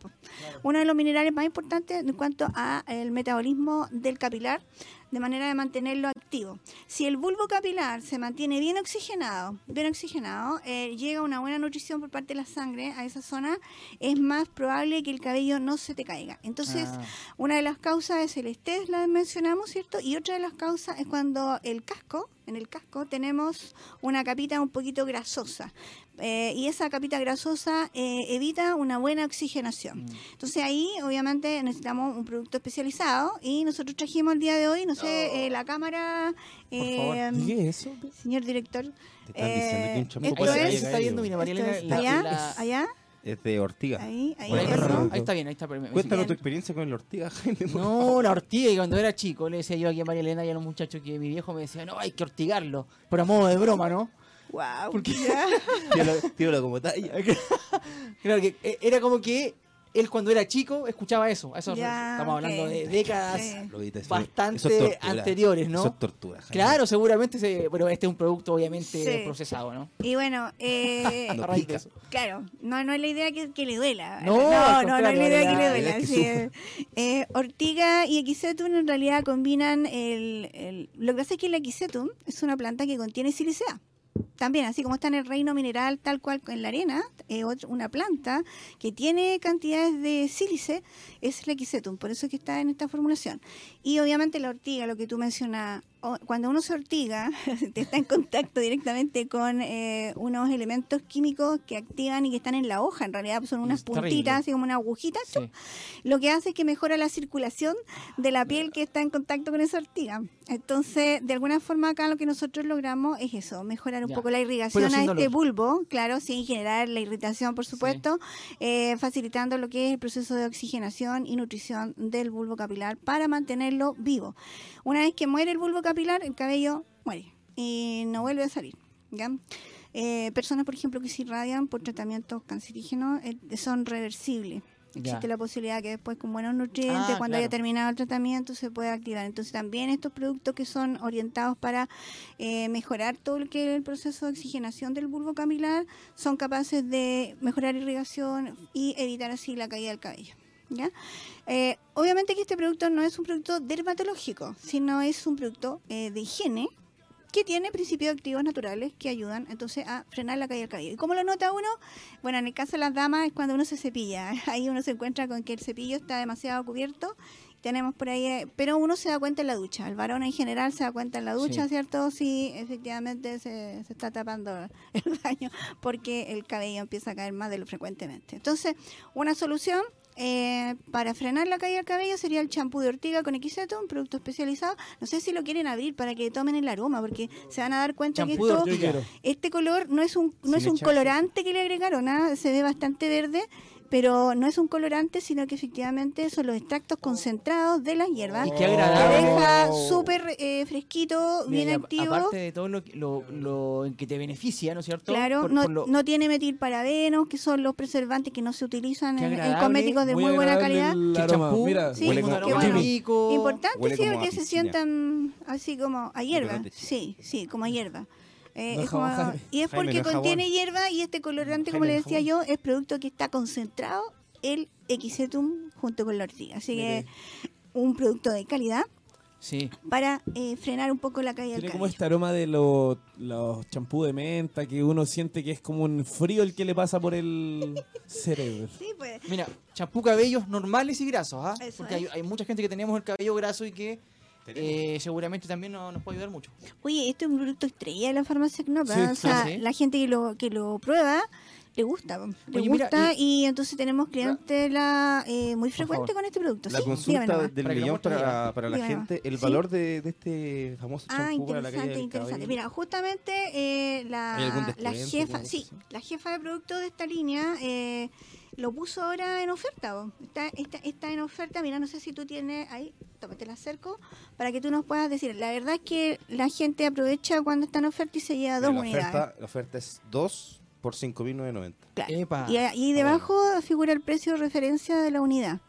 Uno de los minerales más importantes en cuanto a el metabolismo del capilar, de manera de mantenerlo activo. Si el bulbo capilar se mantiene bien oxigenado, bien oxigenado, eh, llega una buena nutrición por parte de la sangre a esa zona, es más probable que el cabello no se te caiga. Entonces, Ah. una de las causas es el estrés, la mencionamos, ¿cierto? Y otra de las causas es cuando el casco, en el casco tenemos una capita un poquito grasosa. Eh, y esa capita grasosa eh, evita una buena oxigenación. Mm. Entonces ahí obviamente necesitamos un producto especializado y nosotros trajimos el día de hoy, no sé, eh, la cámara, favor. eh, ¿Qué es eso? señor director. Te están diciendo que un champú esto es- está viendo, mira, María allá, allá, Es de ortiga. ahí, ahí. por ahí, eso. ¿no? Ahí está bien, ahí está. Cuéntanos tu experiencia con la ortiga, Jaime. por No, la ortiga, y cuando era chico le decía yo aquí a María Elena y a los muchachos que mi viejo me decía, no, hay que ortigarlo. Pero a modo de broma, ¿no? Wow. Porque Tíralo, tíralo como talla. claro que eh, era como que él cuando era chico escuchaba eso. Eso Ya, estamos hablando de décadas Sí. Bastante eso es tortura. anteriores, ¿no? Eso es tortura, Jaime. Claro, seguramente, se, bueno, este es un producto obviamente Sí. procesado, ¿no? Y bueno, eh, No. Claro, no, no es la idea que, que le duela. No, no, no, no es la idea que le duela. que sí, eh, Ortiga y Equisetum en realidad combinan el, el- Lo que pasa es que el Equisetum es una planta que contiene silicea. También, así como está en el reino mineral, tal cual en la arena, eh, una planta que tiene cantidades de sílice es el Equisetum, por eso es que está en esta formulación. Y obviamente la ortiga, lo que tú mencionas, cuando uno se ortiga, está en contacto directamente con eh, unos elementos químicos que activan y que están en la hoja, en realidad son unas Es terrible. puntitas, así como una agujita, Sí. lo que hace es que mejora la circulación de la piel que está en contacto con esa ortiga. Entonces, de alguna forma acá lo que nosotros logramos es eso, mejorar un Ya. poco la irrigación a este dolor. bulbo, claro, sin generar la irritación, por supuesto, eh, facilitando lo que es el proceso de oxigenación y nutrición del bulbo capilar para mantenerlo vivo. Una vez que muere el bulbo capilar, el cabello muere y no vuelve a salir. ¿ya? Eh, personas, por ejemplo, que se irradian por tratamientos cancerígenos eh, son reversibles. Existe Ya. la posibilidad que después con buenos nutrientes, Ah, cuando haya terminado el tratamiento, se pueda activar. Entonces también estos productos que son orientados para eh, mejorar todo lo que es el proceso de oxigenación del bulbo capilar son capaces de mejorar irrigación y evitar así la caída del cabello. ¿Ya? Eh, obviamente que este producto no es un producto dermatológico, sino es un producto eh, de higiene que tiene principios activos naturales que ayudan entonces a frenar la caída del cabello. ¿Y cómo lo nota uno? Bueno, en el caso de las damas es cuando uno se cepilla. Ahí uno se encuentra con que el cepillo está demasiado cubierto. Tenemos por ahí, eh, pero uno se da cuenta en la ducha. El varón en general se da cuenta en la ducha, Sí. ¿cierto? Si efectivamente se, se está tapando el baño porque el cabello empieza a caer más de lo frecuentemente. Entonces, una solución eh, para frenar la caída del cabello sería el champú de ortiga con Equiseto, un producto especializado. No sé si lo quieren abrir para que tomen el aroma, porque se van a dar cuenta Champú que esto, este color no es un no Sin es un colorante que le agregaron, ¿ah? se ve bastante verde, pero no es un colorante, sino que efectivamente son los extractos concentrados de las hierbas. Y qué Que agradable. deja súper eh, fresquito, Mira, bien activo. Aparte de todo lo, que- lo, lo en que te beneficia, ¿no es cierto? Claro, Por- no, por lo- no tiene metilparabenos, que son los preservantes que no se utilizan Qué en, cosméticos de muy, buena calidad. Que champú Mira, Sí, Huele como- qué bueno. rico. Importante, Huele sí, como a porque se sientan así como a hierba. Sí, sí, como a hierba. Eh, No es como- y es porque contiene jabón. hierba y este colorante, como Jaime, le es decía yo, es producto que está concentrado el Equisetum junto con la ortiga. Así que un producto de calidad Sí. para eh, frenar un poco la caída del Tiene como cabello. este aroma de los, los champú de menta que uno siente que es como un frío el que le pasa por el cerebro. Sí, pues. Mira, champú cabellos normales y grasos, ¿ah? Eso Porque hay mucha gente que tenemos el cabello graso y que eh, seguramente también no- nos puede ayudar mucho. Oye, esto es un producto estrella de la farmacia Knopa. Sí, o sea, sí. la gente que lo, que lo prueba le gusta. Le Oye, mira, gusta y, entonces tenemos clientela eh, muy frecuente favor. con este producto. La sí, consulta del Para millón para, para la Dígame gente, el Sí. valor de, de este famoso Ah, champú para la interesante, del interesante. cabello. Mira, justamente eh, ¿Hay algún la, la jefa, sí, la jefa de producto de esta línea eh, lo puso ahora en oferta. Está, está, está en oferta. Mira, no sé si tú tienes ahí, toma, te la acerco para que tú nos puedas decir. La verdad es que la gente aprovecha cuando está en oferta y se lleva dos la, unidades. oferta, la oferta es 2 por 5.990. Claro. Y ahí debajo figura el precio de referencia de la unidad.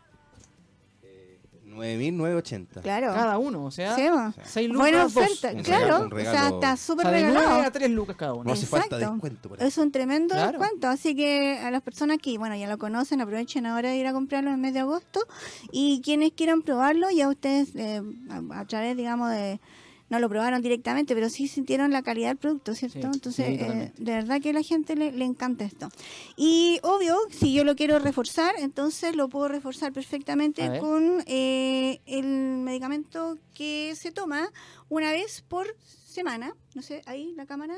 9.980. Claro. Cada uno, o sea, Sí, bo. 6 lucas, Buena dos. oferta, Un claro. regalo, O sea, está O súper sea, de 9 regalado. a 3 lucas cada uno. No hace falta Exacto. descuento por ahí. Es un tremendo Claro. descuento, así que a las personas que, bueno, ya lo conocen, aprovechen ahora de ir a comprarlo en el mes de agosto y quienes quieran probarlo, ya ustedes eh, a, a través, digamos, de... No lo probaron directamente, pero sí sintieron la calidad del producto, ¿cierto? Sí, Entonces, sí, eh, de verdad que a la gente le, le encanta esto. Y obvio, si yo lo quiero reforzar, entonces lo puedo reforzar perfectamente con eh, el medicamento que se toma una vez por semana. No sé, ahí la cámara.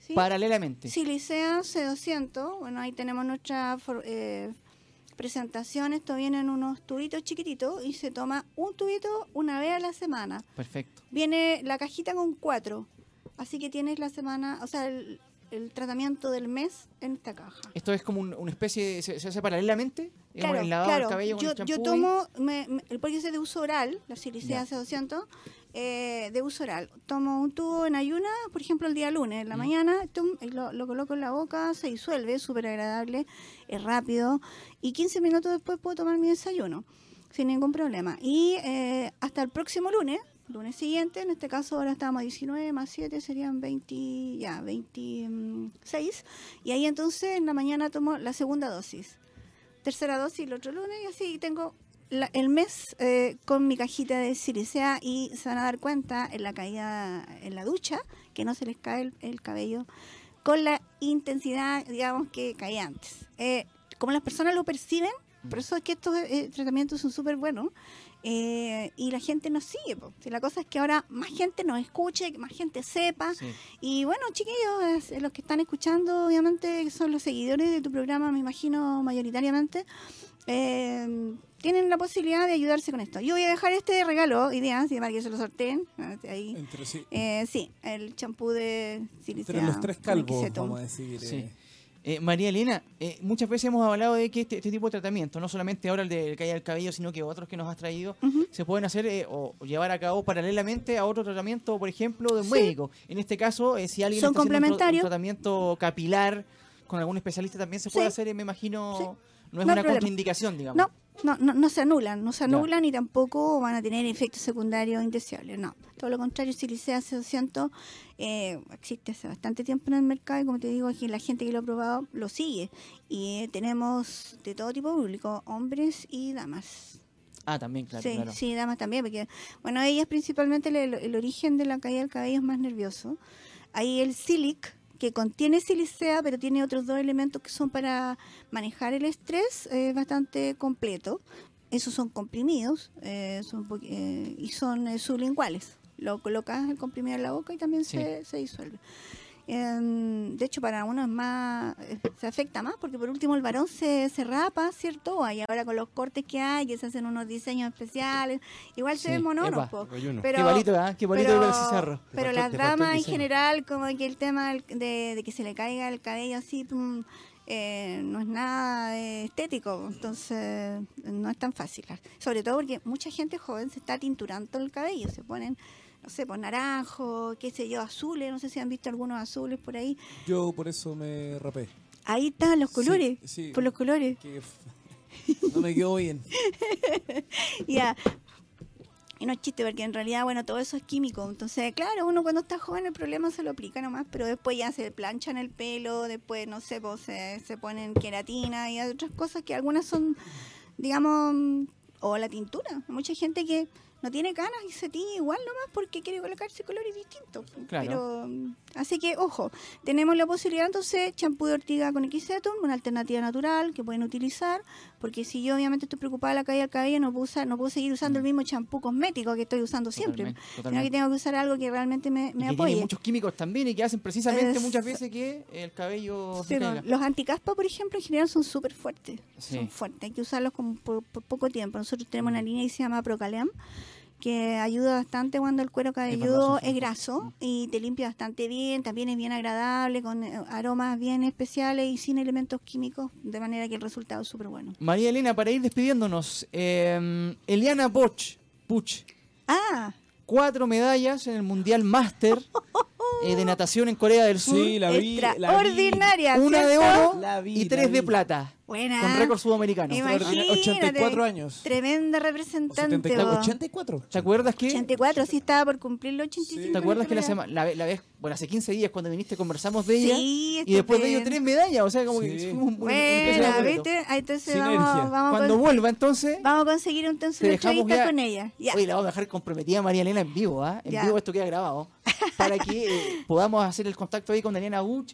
Sí. Paralelamente. Silicea C200, bueno, ahí tenemos nuestra eh, presentación, esto viene en unos tubitos chiquititos y se toma un tubito una vez a la semana. Perfecto. Viene la cajita con cuatro, así que tienes la semana, o sea, el, el tratamiento del mes en esta caja. Esto es como un- una especie, de, se, se hace paralelamente, Claro, el lavado claro. del cabello con yo, el tomo, me, me- porque es de uso oral, la silicea Ya. C200, eh, de uso oral. Tomo un tubo en ayuna, por ejemplo, el día lunes, en la Mm. mañana, tum, lo, lo coloco en la boca, se disuelve, es súper agradable, es rápido, y 15 minutos después puedo tomar mi desayuno, sin ningún problema. Y eh, hasta el próximo lunes, lunes siguiente, en este caso ahora estamos a 19 más 7, serían 20, ya, 26, y ahí entonces en la mañana tomo la segunda dosis. Tercera dosis el otro lunes y así tengo la- el mes eh, con mi cajita de silicea y se van a dar cuenta en la caída en la ducha que no se les cae el, el cabello con la intensidad digamos que caía antes. Eh, como las personas lo perciben por eso es que estos eh, tratamientos son súper buenos eh, y la gente nos sigue po. Si la cosa es que ahora más gente nos escuche que más gente sepa Sí. y bueno, chiquillos, es- los que están escuchando, obviamente, que son los seguidores de tu programa, me imagino, mayoritariamente, eh, tienen la posibilidad de ayudarse con esto. Yo voy a dejar este de regalo hoy día, para que se lo sorteen. ah, Ahí. Entre, sí, Eh, sí, el champú de silicea. entre los tres calvos, vamos a decir. Sí. Eh. María Elena, eh, muchas veces hemos hablado de que este, este tipo de tratamiento, no solamente ahora el de caída del cabello, sino que otros que nos has traído, se pueden hacer eh, o llevar a cabo paralelamente a otro tratamiento, por ejemplo, de un Sí. médico. En este caso, eh, si alguien Son está haciendo un, complementarios. tratamiento capilar con algún especialista, también se puede Sí. hacer, eh, me imagino, Sí. no es No una contraindicación, digamos. No, no, no, no se anulan, no se Ya. anulan y tampoco van a tener efectos secundarios indeseables, no. Todo lo contrario, Silicea C200 eh, existe hace bastante tiempo en el mercado y como te digo, aquí la gente que lo ha probado lo sigue. Y eh, tenemos de todo tipo de público, hombres y damas. Ah, también, claro, sí, claro. sí, damas también, porque, bueno, ellas principalmente el, el origen de la caída del cabello es más nervioso. Hay el silic, que contiene silicea, pero tiene otros dos elementos que son para manejar el estrés, eh, bastante completo. Esos son comprimidos eh, son, eh, y son eh, sublinguales. Lo colocas el comprimido en la boca y también Sí. se, se disuelve. Em, de hecho, para uno es más, eh, se afecta más porque por último el varón se, se rapa, ¿cierto? Y ahora con los cortes que hay, que se hacen unos diseños especiales, igual Sí, se ven mononos, po. Rayuno. Pero, Qué bonito, ¿ah? Qué bonito pero, pero faltó- las damas en general, como que el tema de, de que se le caiga el cabello así, pum, eh, no es nada eh, estético, entonces no es tan fácil. Sobre todo porque mucha gente joven se está tinturando el cabello, se ponen, no sé, pues naranjo, qué sé yo, azules, no sé si han visto algunos azules por ahí. Yo por eso me rapé. Ahí están los colores, sí. por los colores. Que no me quedó bien. Ya. Y no es chiste, porque en realidad, bueno, todo eso es químico. Entonces, claro, uno cuando está joven el problema se lo aplica nomás, pero después ya se planchan el pelo, después, no sé, pues se, se ponen queratina y otras cosas que algunas son, digamos, o la tintura. Mucha gente que no tiene canas y se tiñe igual nomás porque quiere colocarse colores distintos. Claro. Pero, mm, así que, ojo, tenemos la posibilidad entonces, champú de ortiga con Xetum, una alternativa natural que pueden utilizar, porque si yo obviamente estoy preocupada de la caída del cabello, no puedo, usar, no puedo seguir usando el mismo champú cosmético que estoy usando siempre, Totalmente, sino que tengo que usar algo que realmente me, Y me que apoye. tiene muchos químicos también y que hacen precisamente Es- muchas veces que el cabello no, los anticaspa, por ejemplo, en general son súper fuertes. Sí. Son fuertes. Hay que usarlos como por, por poco tiempo. Nosotros tenemos Mm. una línea que se llama Procaleam, que ayuda bastante cuando el cuero cabelludo es graso y te limpia bastante bien. También es bien agradable, con eh, aromas bien especiales y sin elementos químicos, de manera que el resultado es súper bueno. María Elena, para ir despidiéndonos, eh, Eliana Poch, Puch, Ah, cuatro medallas en el Mundial Máster eh, de natación en Corea del Sur. Sí, la vi. la vi. extraordinaria. una de oro La vi, y la tres de plata, Buena. con récord sudamericano. Imagínate, 84 años. Tremenda representante. 74, vos. 84. ¿Te acuerdas que? 84, sí estaba por cumplir los 85. ¿Te acuerdas que la, creo. sema- la, la vez, bueno, hace 15 días cuando viniste conversamos de ella Sí, y después de ello tres medallas, o sea, como que Sí. fuimos muy- Bueno. ¿viste? Entonces Sinergia. vamos, vamos, a Cuando con- vuelva entonces, vamos a conseguir entonces te una dejamos entrevista ya- con ella. Ya. Oye, la vamos a dejar comprometida a María Elena en vivo, ¿ah? En Ya. vivo esto queda grabado. Para que eh, podamos hacer el contacto ahí con Daniela Buch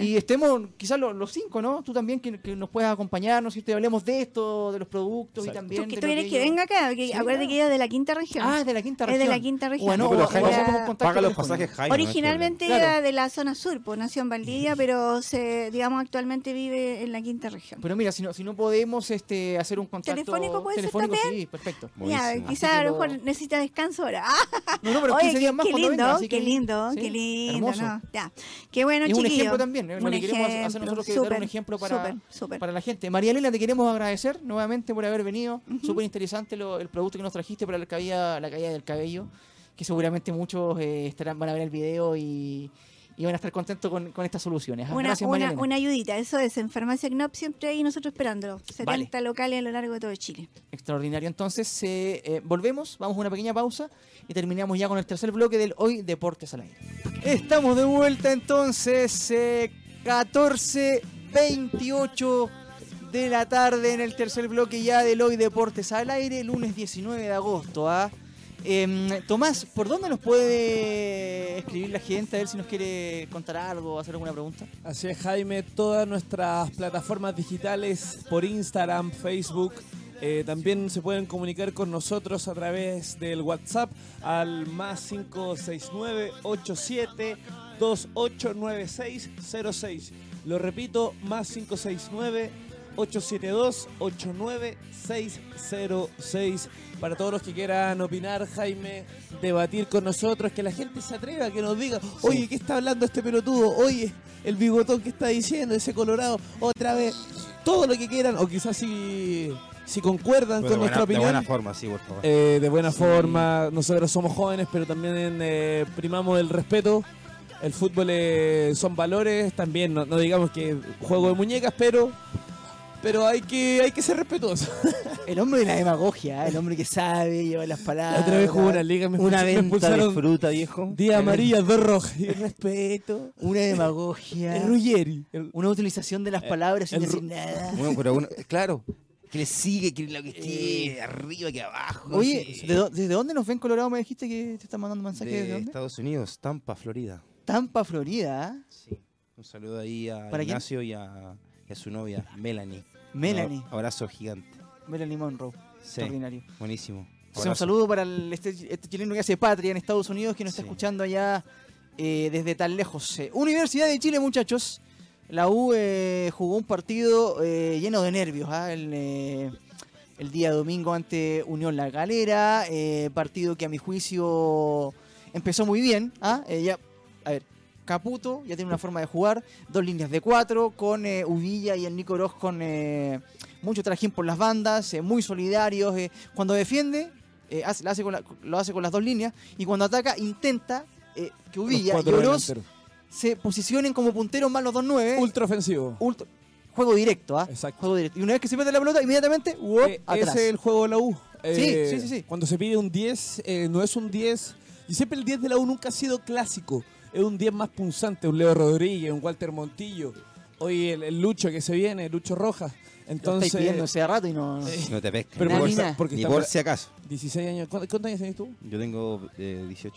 y estemos quizás los, los cinco, ¿no? Tú también que, que nos puedas acompañarnos y te hablemos de esto, de los productos y también Tú, de tú lo eres que venga acá, porque Sí, acuérdate claro. que ella es de la quinta región. Ah, es de la quinta Es región. de la quinta región. Bueno, No, pero un Paga los pasajes Jaime. Originalmente era de la zona sur, pues nació en Valdivia, pero se, digamos actualmente vive en la quinta región. Pero mira, si no, si no podemos este, hacer un contacto ¿Telefónico puede ser telefónico, también? sí, perfecto. ya, quizás a lo mejor necesita descanso ahora. Ah, No, no, pero Oye, 15 días más qué cuando lindo, venga, así qué que- lindo, sí, qué lindo. ¿no? Ya. Qué bueno, Y un chiquillo. ejemplo también, ¿eh? lo Un que queremos hacer ejemplo, nosotros que dar un ejemplo para, para la gente. María Elena, te queremos agradecer nuevamente por haber venido. Súper interesante el producto que nos trajiste para la caída, la caída del cabello, que seguramente muchos eh, estarán, van a ver el video y, y van a estar contentos con, con estas soluciones. Ah, Una, Gracias, una, una ayudita, eso es en Farmacia Knop siempre ahí nosotros esperándolo. 70 Vale. locales a lo largo de todo Chile. Extraordinario. Entonces, eh, eh, volvemos, vamos a una pequeña pausa y terminamos ya con el tercer bloque del Hoy Deportes al Aire. Estamos de vuelta entonces, eh, 14.28 de la tarde en el tercer bloque ya del Hoy Deportes al Aire, lunes 19 de agosto. ¿ah? Em, Tomás, ¿por dónde nos puede escribir la gente? A ver si nos quiere contar algo, hacer alguna pregunta. Así es, Jaime, todas nuestras plataformas digitales por Instagram, Facebook. eh, también se pueden comunicar con nosotros a través del WhatsApp al más 569-87-289606. Lo repito, más 569-872-89606. Para todos los que quieran opinar, Jaime, debatir con nosotros, que la gente se atreva, que nos diga, oye, ¿qué está hablando este pelotudo? Oye, el bigotón que está diciendo, ese colorado, otra vez. Todo lo que quieran, o quizás si, si concuerdan con nuestra opinión. De buena forma, sí, por favor. Eh, de buena forma, nosotros somos jóvenes, pero también eh, primamos el respeto. El fútbol eh, son valores, también no, no digamos que juego de muñecas, pero pero hay que hay que ser respetuoso. El hombre de la demagogia, ¿eh? el hombre que sabe, lleva las La palabras. otra vez jugué una liga, me, Una me venta de fruta, viejo. día amarilla, dos rojas. El respeto. Una demagogia. El Ruggeri. el- Una utilización de las palabras sin el decir nada. Bueno, pero uno, claro, que le sigue, que lo que Eh. esté arriba, que abajo. Oye, sí. ¿de ¿desde dónde nos ven Colorado? Me dijiste que te están mandando mensajes. ¿Desde de dónde? Estados Unidos, Tampa, Florida. Tampa, Florida. ¿ah? Sí. Un saludo ahí a. Ignacio y a, y a su novia, Melanie. Melanie. Un abrazo gigante. Melanie Monroe. Sí, Extraordinario. buenísimo. Un saludo para el- este, este chileno que hace patria en Estados Unidos que nos está escuchando allá eh, desde tan lejos. Eh, Universidad de Chile, muchachos. La U eh, jugó un partido lleno de nervios. ¿ah? El, el día domingo ante Unión La Galera. partido que a mi juicio empezó muy bien. ¿ah? Ya, a ver, Caputo ya tiene una forma de jugar. Dos líneas de cuatro con eh, Uvilla y el Nico Oroz con eh, mucho trajín por las bandas, eh, muy solidarios. eh, cuando defiende, hace, lo, hace con la- lo hace con las dos líneas. Y cuando ataca, intenta que Uvilla y Oroz se posicionen como punteros más los dos nueve. Ultra ofensivo. Ultra- juego directo, ¿ah? Exacto. Juego directo. Y una vez que se mete la pelota, inmediatamente, ¡uop! Atrás. ese es el juego de la U. Eh, sí, sí, sí. Cuando se pide un 10, eh, no es un 10. Y siempre el 10 de la U nunca ha sido clásico. Es un 10 más punzante, un Leo Rodríguez, un Walter Montillo. Hoy el, el Lucho que se viene, Lucho Rojas. Entonces, pidiendo ese rato y no. Eh, No te pesca. pero por, ni nada. porque Ni por por si acaso. 16 años. ¿Cuántos, años tienes tú? Yo tengo eh, 18.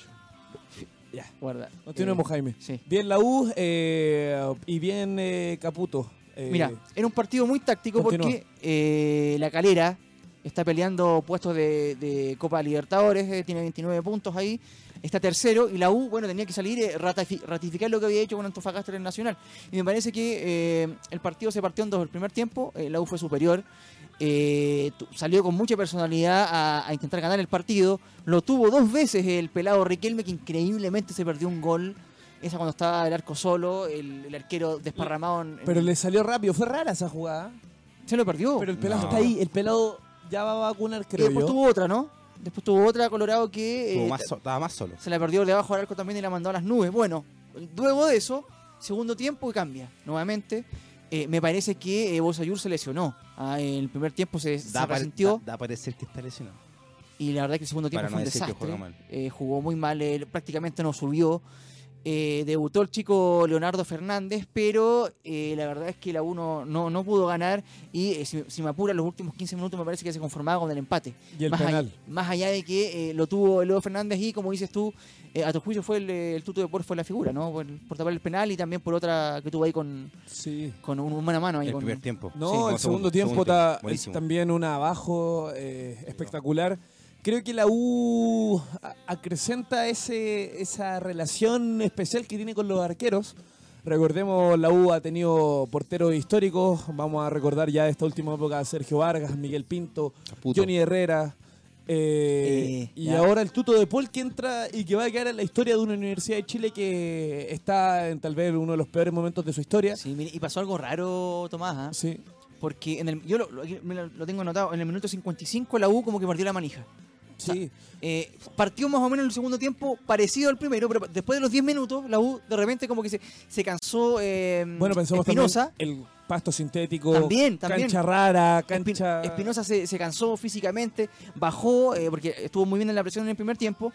Ya. Guarda. Continuemos, Eh, Jaime. Sí. Bien la U eh, y bien eh, Caputo. Eh, Mira, era un partido muy táctico continúa. porque eh, la calera está peleando puestos de, de Copa Libertadores, eh, tiene 29 puntos ahí, está tercero y la U, bueno, tenía que salir eh, ratifi- ratificar lo que había hecho con Antofagasta en el Nacional. Y me parece que eh, el partido se partió en dos el primer tiempo, eh, la U fue superior, eh, salió con mucha personalidad a, a intentar ganar el partido, lo tuvo dos veces el pelado Riquelme que increíblemente se perdió un gol. Esa cuando estaba el arco solo, el, el arquero desparramado en, Pero en- le salió rápido. Fue rara esa jugada. se lo perdió. Pero el pelado No. está ahí. El pelado ya va a vacunar, Y creo después yo. tuvo otra, ¿no? Después tuvo otra Colorado que eh, más so- estaba más solo. se la perdió debajo del arco también y la mandó a las nubes. Bueno, luego de eso, segundo tiempo y cambia nuevamente. Eh, me parece que eh, Bosayur se lesionó. Ah, en el primer tiempo se, Da, resintió da, da parecer que está lesionado. y la verdad que el segundo tiempo Para fue no un desastre. mal. Eh, jugó muy mal, prácticamente no subió. Eh, debutó el chico Leonardo Fernández, pero eh, la verdad es que la 1 no, no pudo ganar y eh, si, si me apura los últimos 15 minutos me parece que se conformaba con el empate. Y el más, penal. Allá, más allá de que eh, lo tuvo Leo Fernández y como dices tú, eh, a tu juicio fue el, el tuto de por fue la figura, ¿no? Por, por tapar el penal y también por otra que tuvo ahí con, Sí. con un mano a mano. Ahí El con- primer tiempo. No, Sí, el segundo tiempo segundo ta- también una abajo eh, espectacular. Creo que la U acrecenta ese, esa relación especial que tiene con los arqueros. Recordemos, la U ha tenido porteros históricos. Vamos a recordar ya de esta última época a Sergio Vargas, Miguel Pinto, Caputo. Johnny Herrera. eh, Eh, y ya. ahora el tuto de Paul que entra y que va a quedar en la historia de una Universidad de Chile que está en tal vez uno de los peores momentos de su historia. Sí, mire, y pasó algo raro, Tomás, ¿ah? Sí. porque en el, yo lo tengo anotado, en el minuto 55 la U como que perdió la manija. Sí. Eh, partió más o menos en el segundo tiempo parecido al primero, pero después de los 10 minutos, la U de repente como que se, se cansó. Eh, Bueno, pensamos Espinosa. también el pasto sintético, También, también. cancha rara, cancha... Espinosa se, se cansó físicamente, bajó, eh, porque estuvo muy bien en la presión en el primer tiempo,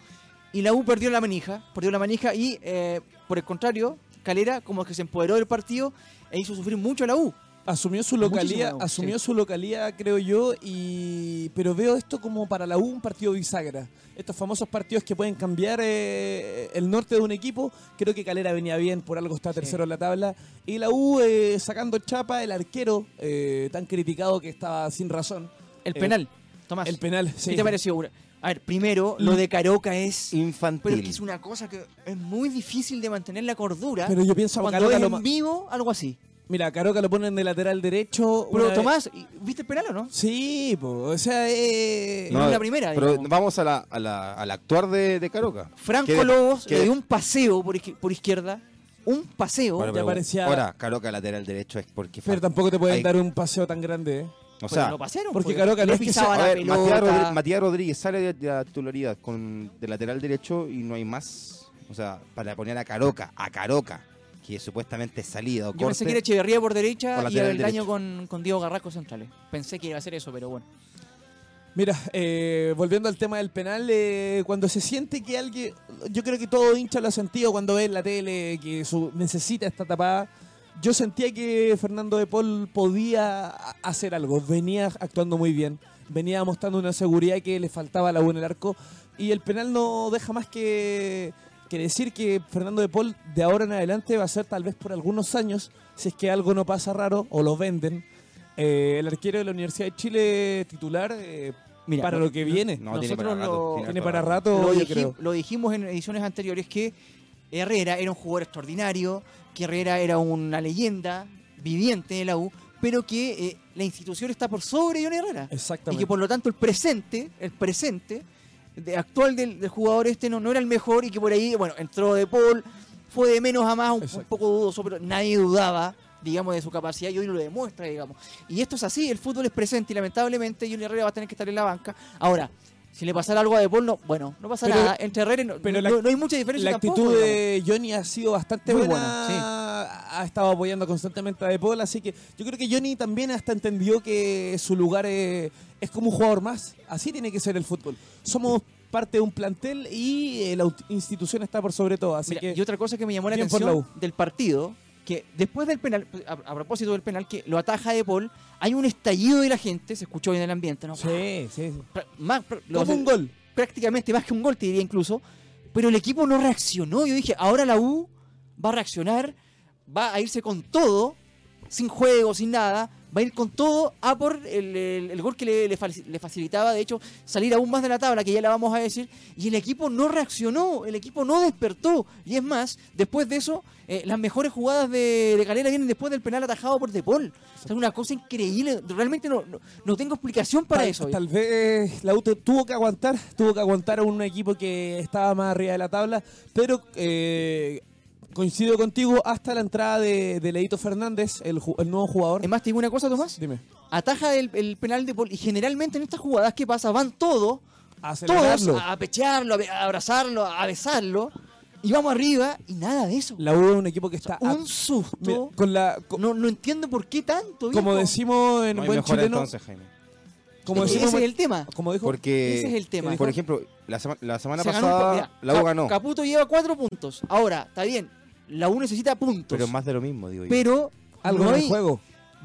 y la U perdió la manija, perdió la manija y, eh, por el contrario, Calera como que se empoderó del partido e hizo sufrir mucho a la U. asumió su Muchísimo U, asumió sí. su localidad, creo yo, y pero veo esto como para la U un partido bisagra. Estos famosos partidos que pueden cambiar eh, el norte de un equipo. Creo que Calera venía bien, por algo está tercero en la tabla. Y la U eh, sacando chapa, el arquero eh, tan criticado que estaba sin razón. El Eh, penal, Tomás, El penal, sí. ¿qué te pareció? A ver, primero, lo de Caroca es... Infantil. Pero es que es una cosa que es muy difícil de mantener la cordura Pero yo pienso a cuando Caroca es lo en vivo, algo así. Mira, Caroca lo ponen de lateral derecho. Pero vez- Tomás, ¿viste el penal o no? Sí, po, o sea, eh, No, la primera, Pero digamos. vamos a la, a la- al actuar de, de Caroca. Franco ¿Qué de- Lobos qué le dio un paseo por, izquier- por izquierda. Un paseo. Bueno, te pero parecía- Ahora, Caroca lateral derecho es porque... pero tampoco te pueden hay- dar un paseo tan grande, ¿eh? O Pero sea, lo pasearon. porque. Caroca no es que pisaba sea- a la ver, Matías, pelota. Rodri- Matías Rodríguez sale de, de la titularidad con, de lateral derecho y no hay más. O sea, para poner a Caroca, a Caroca, que supuestamente es salida o Yo pensé corte, que era Echeverría por derecha y el daño con, con Diego Garrasco centrales. Pensé que iba a ser eso, pero bueno. Mira, eh, volviendo al tema del penal, eh, cuando se siente que alguien, yo creo que todo hincha lo ha sentido cuando ve en la tele que su, necesita esta tapada. Yo sentía que Fernando de Paul podía hacer algo, venía actuando muy bien, venía mostrando una seguridad que le faltaba a la U en el arco y el penal no deja más que, que decir que Fernando de Paul de ahora en adelante va a ser tal vez por algunos años, si es que algo no pasa raro o lo venden, eh, el arquero de la Universidad de Chile titular eh, Mira, para no- lo que viene. No, tiene para Nosotros rato. lo- Tiene harto para rato. rato, lo, yo diji- creo. lo dijimos en ediciones anteriores que Herrera era un jugador extraordinario, que Herrera era una leyenda viviente de la U, pero que eh, la institución está por sobre Johnny Herrera. Y Exactamente. que por lo tanto el presente, el presente de- actual del, del jugador este no, no era el mejor y que por ahí, bueno, entró de Paul, fue de menos a más, un, poco dudoso, pero nadie dudaba, digamos, de su capacidad y hoy lo demuestra, digamos. Y esto es así, el fútbol es presente y lamentablemente Johnny Herrera va a tener que estar en la banca. Ahora, si le pasara algo a De Paul, no, bueno, no pasa Pero- nada. Entre Herrera no, pero no, la- no hay mucha diferencia La tampoco, actitud de Johnny ha sido bastante Muy buena. buena, Ha estado apoyando constantemente a De Paul, así que yo creo que Johnny también hasta entendió que su lugar es, es como un jugador más. Así tiene que ser el fútbol. Somos parte de un plantel y la institución está por sobre todo. Así Mira, que y otra cosa que me llamó la atención del partido que después del penal, a, a propósito del penal, que lo ataja De Paul, hay un estallido de la gente, se escuchó en el ambiente, ¿no? Sí, sí. Más- lo- Como un gol. prácticamente más que un gol, te diría incluso. Pero el equipo no reaccionó. Yo dije, ahora la U va a reaccionar, va a irse con todo, sin juego, sin nada. Va a ir con todo a por el, el- el gol que le, le faci- le facilitaba, de hecho, salir aún más de la tabla, que ya la vamos a decir. Y el equipo no reaccionó, el equipo no despertó. Y es más, después de eso, eh, las mejores jugadas de, de Calera vienen después del penal atajado por De Paul. O sea, es una cosa increíble. Realmente no, no, no tengo explicación para tal, eso. Tal vez la U tuvo que aguantar, tuvo que aguantar a un equipo que estaba más arriba de la tabla, pero eh, coincido contigo hasta la entrada de, de Leito Fernández, el, nuevo jugador. Es más, te digo una cosa, Tomás. Dime, ataja el, el penal de Paul y generalmente en estas jugadas ¿qué pasa? Van todos, a todos acelerarlo. a pechearlo, a abrazarlo, a besarlo y vamos arriba y nada de eso. La U es un equipo que está Un susto. mira, con la No, no entiendo por qué tanto. como decimos en No buen chileno, entonces, Jaime. como que decimos ese es el tema. como dijo Porque, Ese es el tema. por ejemplo, la, sema- la semana Se pasada mira, la U ganó, Caputo lleva cuatro puntos. Ahora, está bien. La U necesita puntos. pero más de lo mismo, digo yo. pero algo no en hay, juego.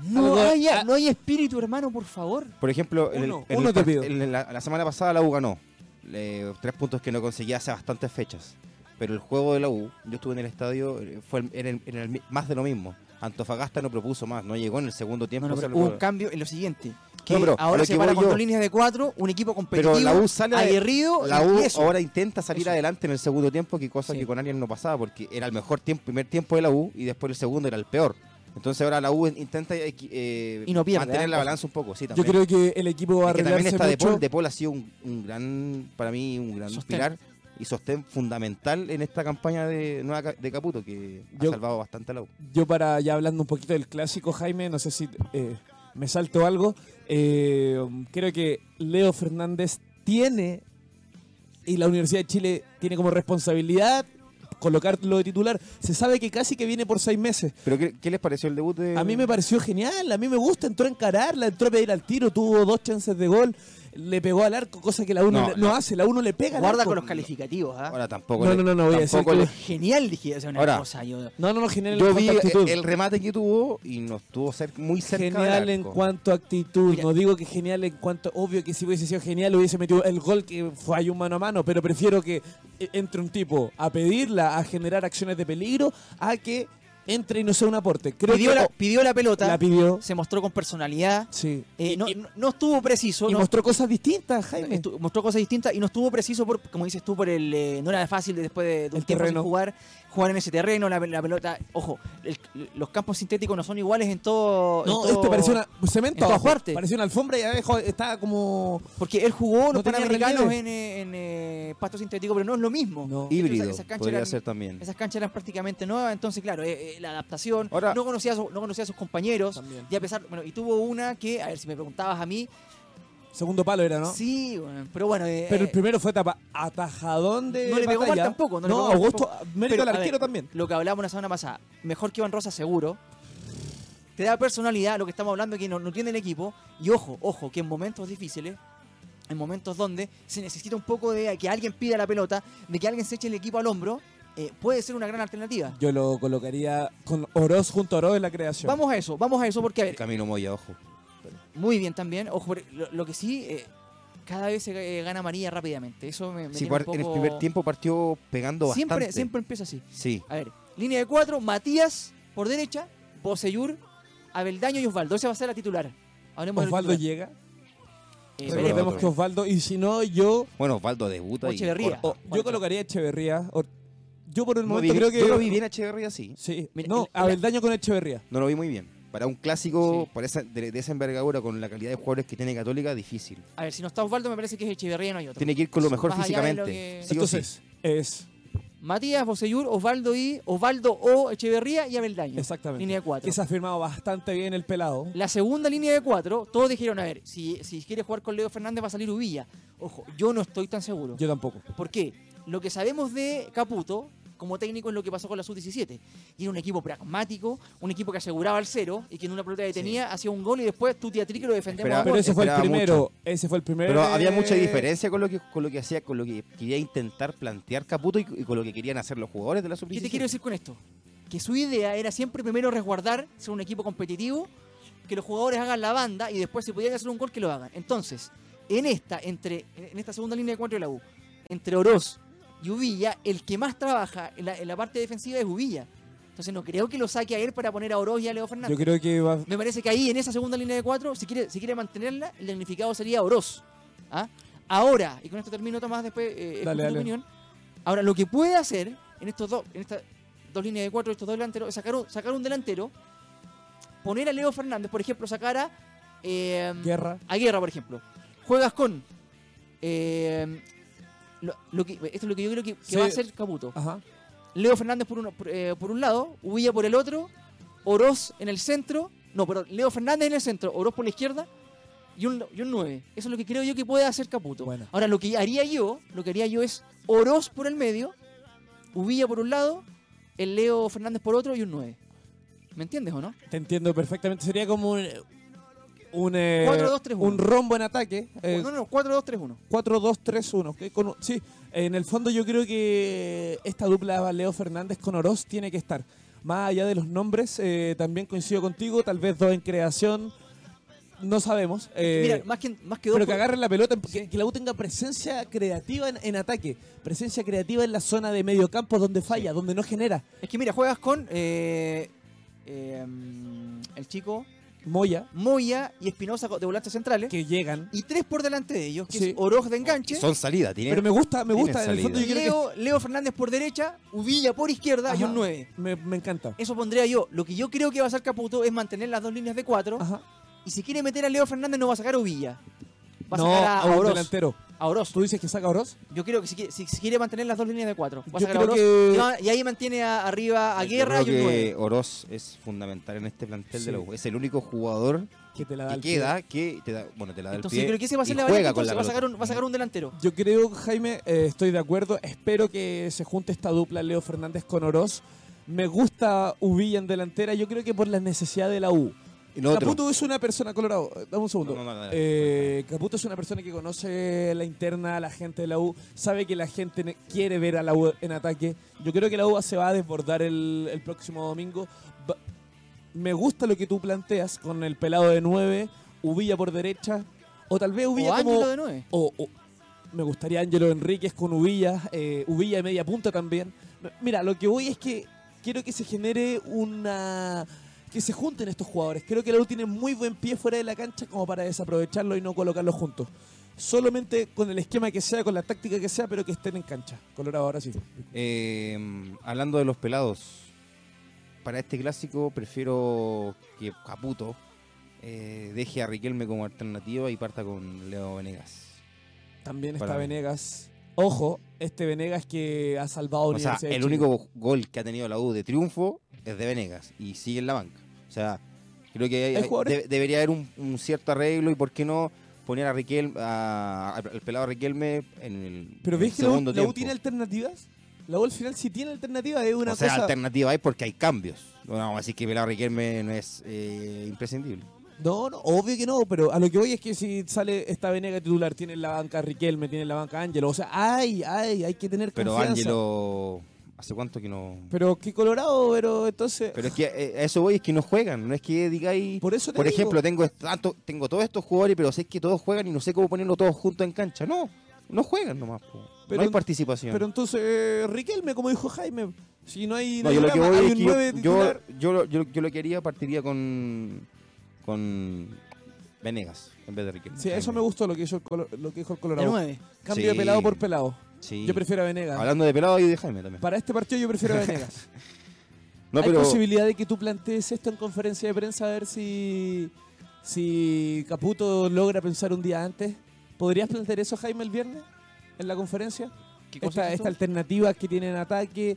no, Algo- hay, no hay espíritu, hermano, por favor. Por ejemplo, en el- Uno, en uno el te pido. en la, la semana pasada la U ganó. Le- tres puntos que no conseguía hace bastantes fechas. Pero el juego de la U, yo estuve en el estadio, eh, fue era el- más de lo mismo. Antofagasta no propuso más, no llegó en el segundo tiempo. No, hubo un cambio en lo siguiente. Que No, pero a ahora se que para con yo- dos líneas de cuatro, un equipo competitivo, Pero la U sale aguerrido La U ahora intenta salir Eso. adelante en el segundo tiempo, que cosa Sí. que con Arias no pasaba, porque era el mejor tiempo, primer tiempo de la U y después el segundo era el peor. Entonces ahora la U intenta equi- eh, Y no pierde, mantener ¿eh? la balanza un poco, sí, Yo también. creo que el equipo va a Es que también está De mucho. Paul. De Paul ha sido un, un gran, para mí, un gran Sostén. pilar y sostén fundamental en esta campaña de nueva de Caputo, que Yo- ha salvado bastante a la U. Yo para ya hablando un poquito del clásico, Jaime, no sé si eh, me salto algo. Eh, creo que Leo Fernández tiene y la Universidad de Chile tiene como responsabilidad colocarlo de titular. Se sabe que casi que viene por seis meses. ¿Pero qué, qué les pareció el debut de...? A mí me pareció genial, a mí me gusta, entró a encararla, entró a pedir al tiro, tuvo dos chances de gol, le pegó al arco, cosa que la uno No, no, no. hace, la uno le pega al Guarda arco. con los calificativos, ¿ah? Ahora tampoco No, le- no, no, no, voy a decir tampoco que- le- Genial, dije, o sea, una Ahora, cosa. Yo, No, no, no, genial Yo vi actitud. el remate que tuvo y no estuvo cer- muy cerca Genial del en cuanto a actitud. Mira. no digo que genial en cuanto. Obvio que si hubiese sido genial hubiese metido el gol que fue un mano a mano. Pero prefiero que eh, entre un tipo a pedirla, a generar acciones de peligro, a que entre y no sea un aporte. Creo pidió, que la, pidió la pelota, la pidió. se mostró con personalidad. Sí. eh, Y- no, y- no- estuvo preciso. y no- mostró cosas distintas, Jaime. mostró cosas distintas y no estuvo preciso, por, como dices tú, por el eh, no era fácil de- después de, de un El tiempo sin terreno. jugar, jugar en ese terreno, la, la pelota. Ojo, el- los campos sintéticos no son iguales en todo. en No, todo- este parecía una cemento en todas abajo. partes. Parecía una alfombra y abajo estaba como. Porque él jugó No los tenía panamericanos en, eh, en, eh, pasto sintético, pero no es lo mismo. No. Híbrido, Esas- podría eran- ser también. Esas canchas eran prácticamente nuevas, entonces claro, eh, eh, la adaptación, Ahora- no, conocía a su- no conocía a sus compañeros, También. y a pesar, bueno, y tuvo una que, a ver si me preguntabas a mí, Segundo palo era, ¿no? sí, bueno, pero bueno, eh, Pero el eh, primero fue tapa atajadón de. No le pegó mal tampoco, no le No, pegó mal Augusto, mérito al ver, arquero también. lo que hablábamos la semana pasada, mejor que Iván Rosa seguro, te da personalidad, lo que estamos hablando que no, no tiene el equipo, y ojo, ojo, que en momentos difíciles, en momentos donde se necesita un poco de que alguien pida la pelota, de que alguien se eche el equipo al hombro, eh, puede ser una gran alternativa. Yo lo colocaría con Oroz junto a Oroz en la creación. Vamos a eso, vamos a eso, porque a ver, Camino Moya, ojo. Muy bien también. Ojo, lo, lo que sí, eh, cada vez se eh, gana María rápidamente. Eso me, me Sí, tiene par- un en el primer tiempo partió pegando Siempre, bastante. siempre empieza así. Sí. A ver, línea de cuatro, Matías por derecha, Boseyur, Abeldaño y Osvaldo. Esa va a ser la titular. Hablemos Osvaldo titular. llega. Eh. Recordemos que Osvaldo, y si no, yo Bueno, Osvaldo debuta O y Echeverría. corta. o- yo colocaría a Echeverría. O- yo por el No momento vi- creo que. Yo lo vi bien a Echeverría, sí. Sí, Mira, no, el- el- Abeldaño con Echeverría. No lo vi muy bien. Para un clásico Sí. para esa- de, de esa envergadura, con la calidad de jugadores que tiene Católica, difícil. A ver, si no está Osvaldo, me parece que es Echeverría y no hay otro. Tiene que ir con lo mejor Más lo físicamente. que- Sí o sí. Entonces, es Matías, Boseyur, Osvaldo y Osvaldo o Echeverría y Abeldaño. exactamente. Línea de cuatro. Que se ha firmado bastante bien el pelado. La segunda línea de cuatro, todos dijeron, a ver, si, si quiere jugar con Leo Fernández va a salir Ubilla. Ojo, yo no estoy tan seguro. Yo tampoco. ¿Por qué? Lo que sabemos de Caputo como técnico es lo que pasó con la Sub-17. Y era un equipo pragmático, un equipo que aseguraba el cero y que en una pelota detenía hacía un gol y después tú que lo defendemos Esperaba- a Pero ese fue el primero. Ese fue el primero. Pero había mucha diferencia con lo que con lo que hacía, con lo que quería intentar plantear Caputo y, y con lo que querían hacer los jugadores de la sub ¿Qué te quiero decir con esto? que su idea era siempre primero resguardar, ser un equipo competitivo, que los jugadores hagan la banda y después si pudieran hacer un gol que lo hagan. Entonces, en esta, entre, en esta segunda línea de cuatro de la U, entre Oroz y Uvilla, el que más trabaja en la, en la parte defensiva es Uvilla. Entonces no creo que lo saque a él para poner a Oroz y a Leo Fernández. Yo creo que va, Me parece que ahí, en esa segunda línea de cuatro, si quiere, si quiere mantenerla, el damnificado sería Oroz. ¿Ah? Ahora, y con esto termino, Tomás, después eh, Dale, tu dale. opinión. Ahora, lo que puede hacer en estos dos, en estas dos líneas de cuatro, estos dos delanteros, es sacar un, sacar un delantero, poner a Leo Fernández, por ejemplo, sacar a, eh, guerra. a Guerra, por ejemplo. Juegas con. eh, lo, lo que, esto es lo que yo creo que, que Sí. va a hacer Caputo. Ajá. Leo Fernández por, uno, por, eh, por un lado, Uvilla por el otro, Oroz en el centro, no, pero Leo Fernández en el centro, Oroz por la izquierda y un, y un 9. Eso es lo que creo yo que puede hacer Caputo. Bueno. Ahora, lo que haría yo, lo que haría yo es Oroz por el medio, Uvilla por un lado, el Leo Fernández por otro y un 9. ¿Me entiendes o no? Te entiendo perfectamente. Sería como un, eh, 4-2-3-1. un rombo en ataque. eh, no, no, 4-2-3-1. 4-2-3-1. que con- sí, en el fondo yo creo que esta dupla Leo Fernández con Oroz tiene que estar. Más allá de los nombres, eh, también coincido contigo, tal vez dos en creación, no sabemos. eh, Mira, más que, más que dos. pero que por- agarren la pelota, que, que la U tenga presencia creativa en, en ataque, presencia creativa en la zona de medio campo donde falla, donde no genera. Es que mira, juegas con eh, mm, el chico Moya, Moya y Espinosa de volantes centrales. que llegan. y tres por delante de ellos, que Sí. es Oroz de enganche, Son salida, tiene. Pero me gusta, me gusta. En el fondo yo que- Leo, Leo Fernández por derecha, Uvilla por izquierda y Ajá. un 9. Me, me encanta. Eso pondría yo. Lo que yo creo que va a hacer Caputo es mantener las dos líneas de cuatro. Ajá. Y si quiere meter a Leo Fernández, no va a sacar a Uvilla. Va a no, sacar a, a a un Oroz. delantero. A Oroz. ¿Tú dices que saca a Oroz? Yo creo que si, quiere- si- si quiere mantener las dos líneas de cuatro, va a Yo sacar a creo Oroz. que- Y, va- y ahí mantiene a- arriba a Yo Guerra y creo un que 9. Oroz es fundamental en este plantel Sí. de la U. Es el único jugador Que te la da que el pie. queda que te da, bueno, te la da Entonces el yo pie creo que ese va a ser y la juega variante. con entonces la Va a, sacar pelota. un, va a sacar un delantero. Yo creo, Jaime, eh, estoy de acuerdo. Espero que se junte esta dupla Leo Fernández con Oroz. Me gusta Uvilla en delantera. Yo creo que por la necesidad de la U. Y lo otro, Caputo es una persona, Colorado, dame un segundo. No, no, no, dale. Eh, Caputo es una persona que conoce la interna, la gente de la U, sabe que la gente quiere ver a la U en ataque. Yo creo que la U se va a desbordar el, el próximo domingo. Va- me gusta lo que tú planteas con el pelado de 9, Uvilla por derecha, o tal vez Uvilla o como... Ángelo de 9. O, o- me gustaría Ángelo Enríquez con Uvilla, eh, Uvilla de media punta también. Mira, lo que voy es que quiero que se genere una... que se junten estos jugadores. Creo que la U tiene muy buen pie fuera de la cancha como para desaprovecharlo y no colocarlos juntos. Solamente con el esquema que sea, con la táctica que sea, pero que estén en cancha. Colorado, ahora sí. eh, hablando de los pelados, para este clásico prefiero que Caputo eh, deje a Riquelme como alternativa y parta con Leo Venegas. También está mí. Venegas. Ojo, este Venegas que ha salvado a O sea, el único gol que ha tenido la U de triunfo es de Venegas y sigue en la banca. O sea, creo que hay- ¿Hay hay- de- debería haber un, un cierto arreglo y por qué no poner a Riquelme, al pelado Riquelme en el, Pero en ves el que la U, segundo la U tiempo. tiene alternativas. La U al final sí tiene alternativas. Es una o sea, cosa... alternativa hay porque hay cambios. No vamos a decir que pelado Riquelme no es eh, imprescindible. No, no, obvio que no, pero a lo que voy es que si sale esta Venega titular, tiene en la banca Riquelme, tiene en la banca Ángelo, o sea, ay, ay, hay que tener Pero confianza. Ángelo, ¿hace cuánto que no...? Pero qué Colorado, pero entonces... Pero es que eh, a eso voy, es que no juegan, no es que digáis... por eso te Por digo, ejemplo, tengo, tanto, tengo todos estos jugadores, pero sé que todos juegan y no sé cómo ponerlos todos juntos en cancha. No, no juegan nomás. po. Pero no hay participación. Pero entonces, eh, Riquelme, como dijo Jaime, si no hay, no yo lo que voy es que yo, 9 yo, titular. yo, yo, yo lo que haría partiría con, con Venegas en vez de Riquelme. Sí, eso me gustó lo que hizo el, Colo- lo que dijo el Colorado. 9. Cambio Sí. de pelado por pelado. Sí. Yo prefiero a Venegas. Hablando de pelado y de Jaime también. Para este partido yo prefiero a Venegas. No, ¿Hay pero posibilidad de que tú plantees esto en conferencia de prensa a ver si, si Caputo logra pensar un día antes? ¿Podrías plantear eso, Jaime, el viernes en la conferencia? ¿Qué cosa Esta, alternativa que tiene en ataque,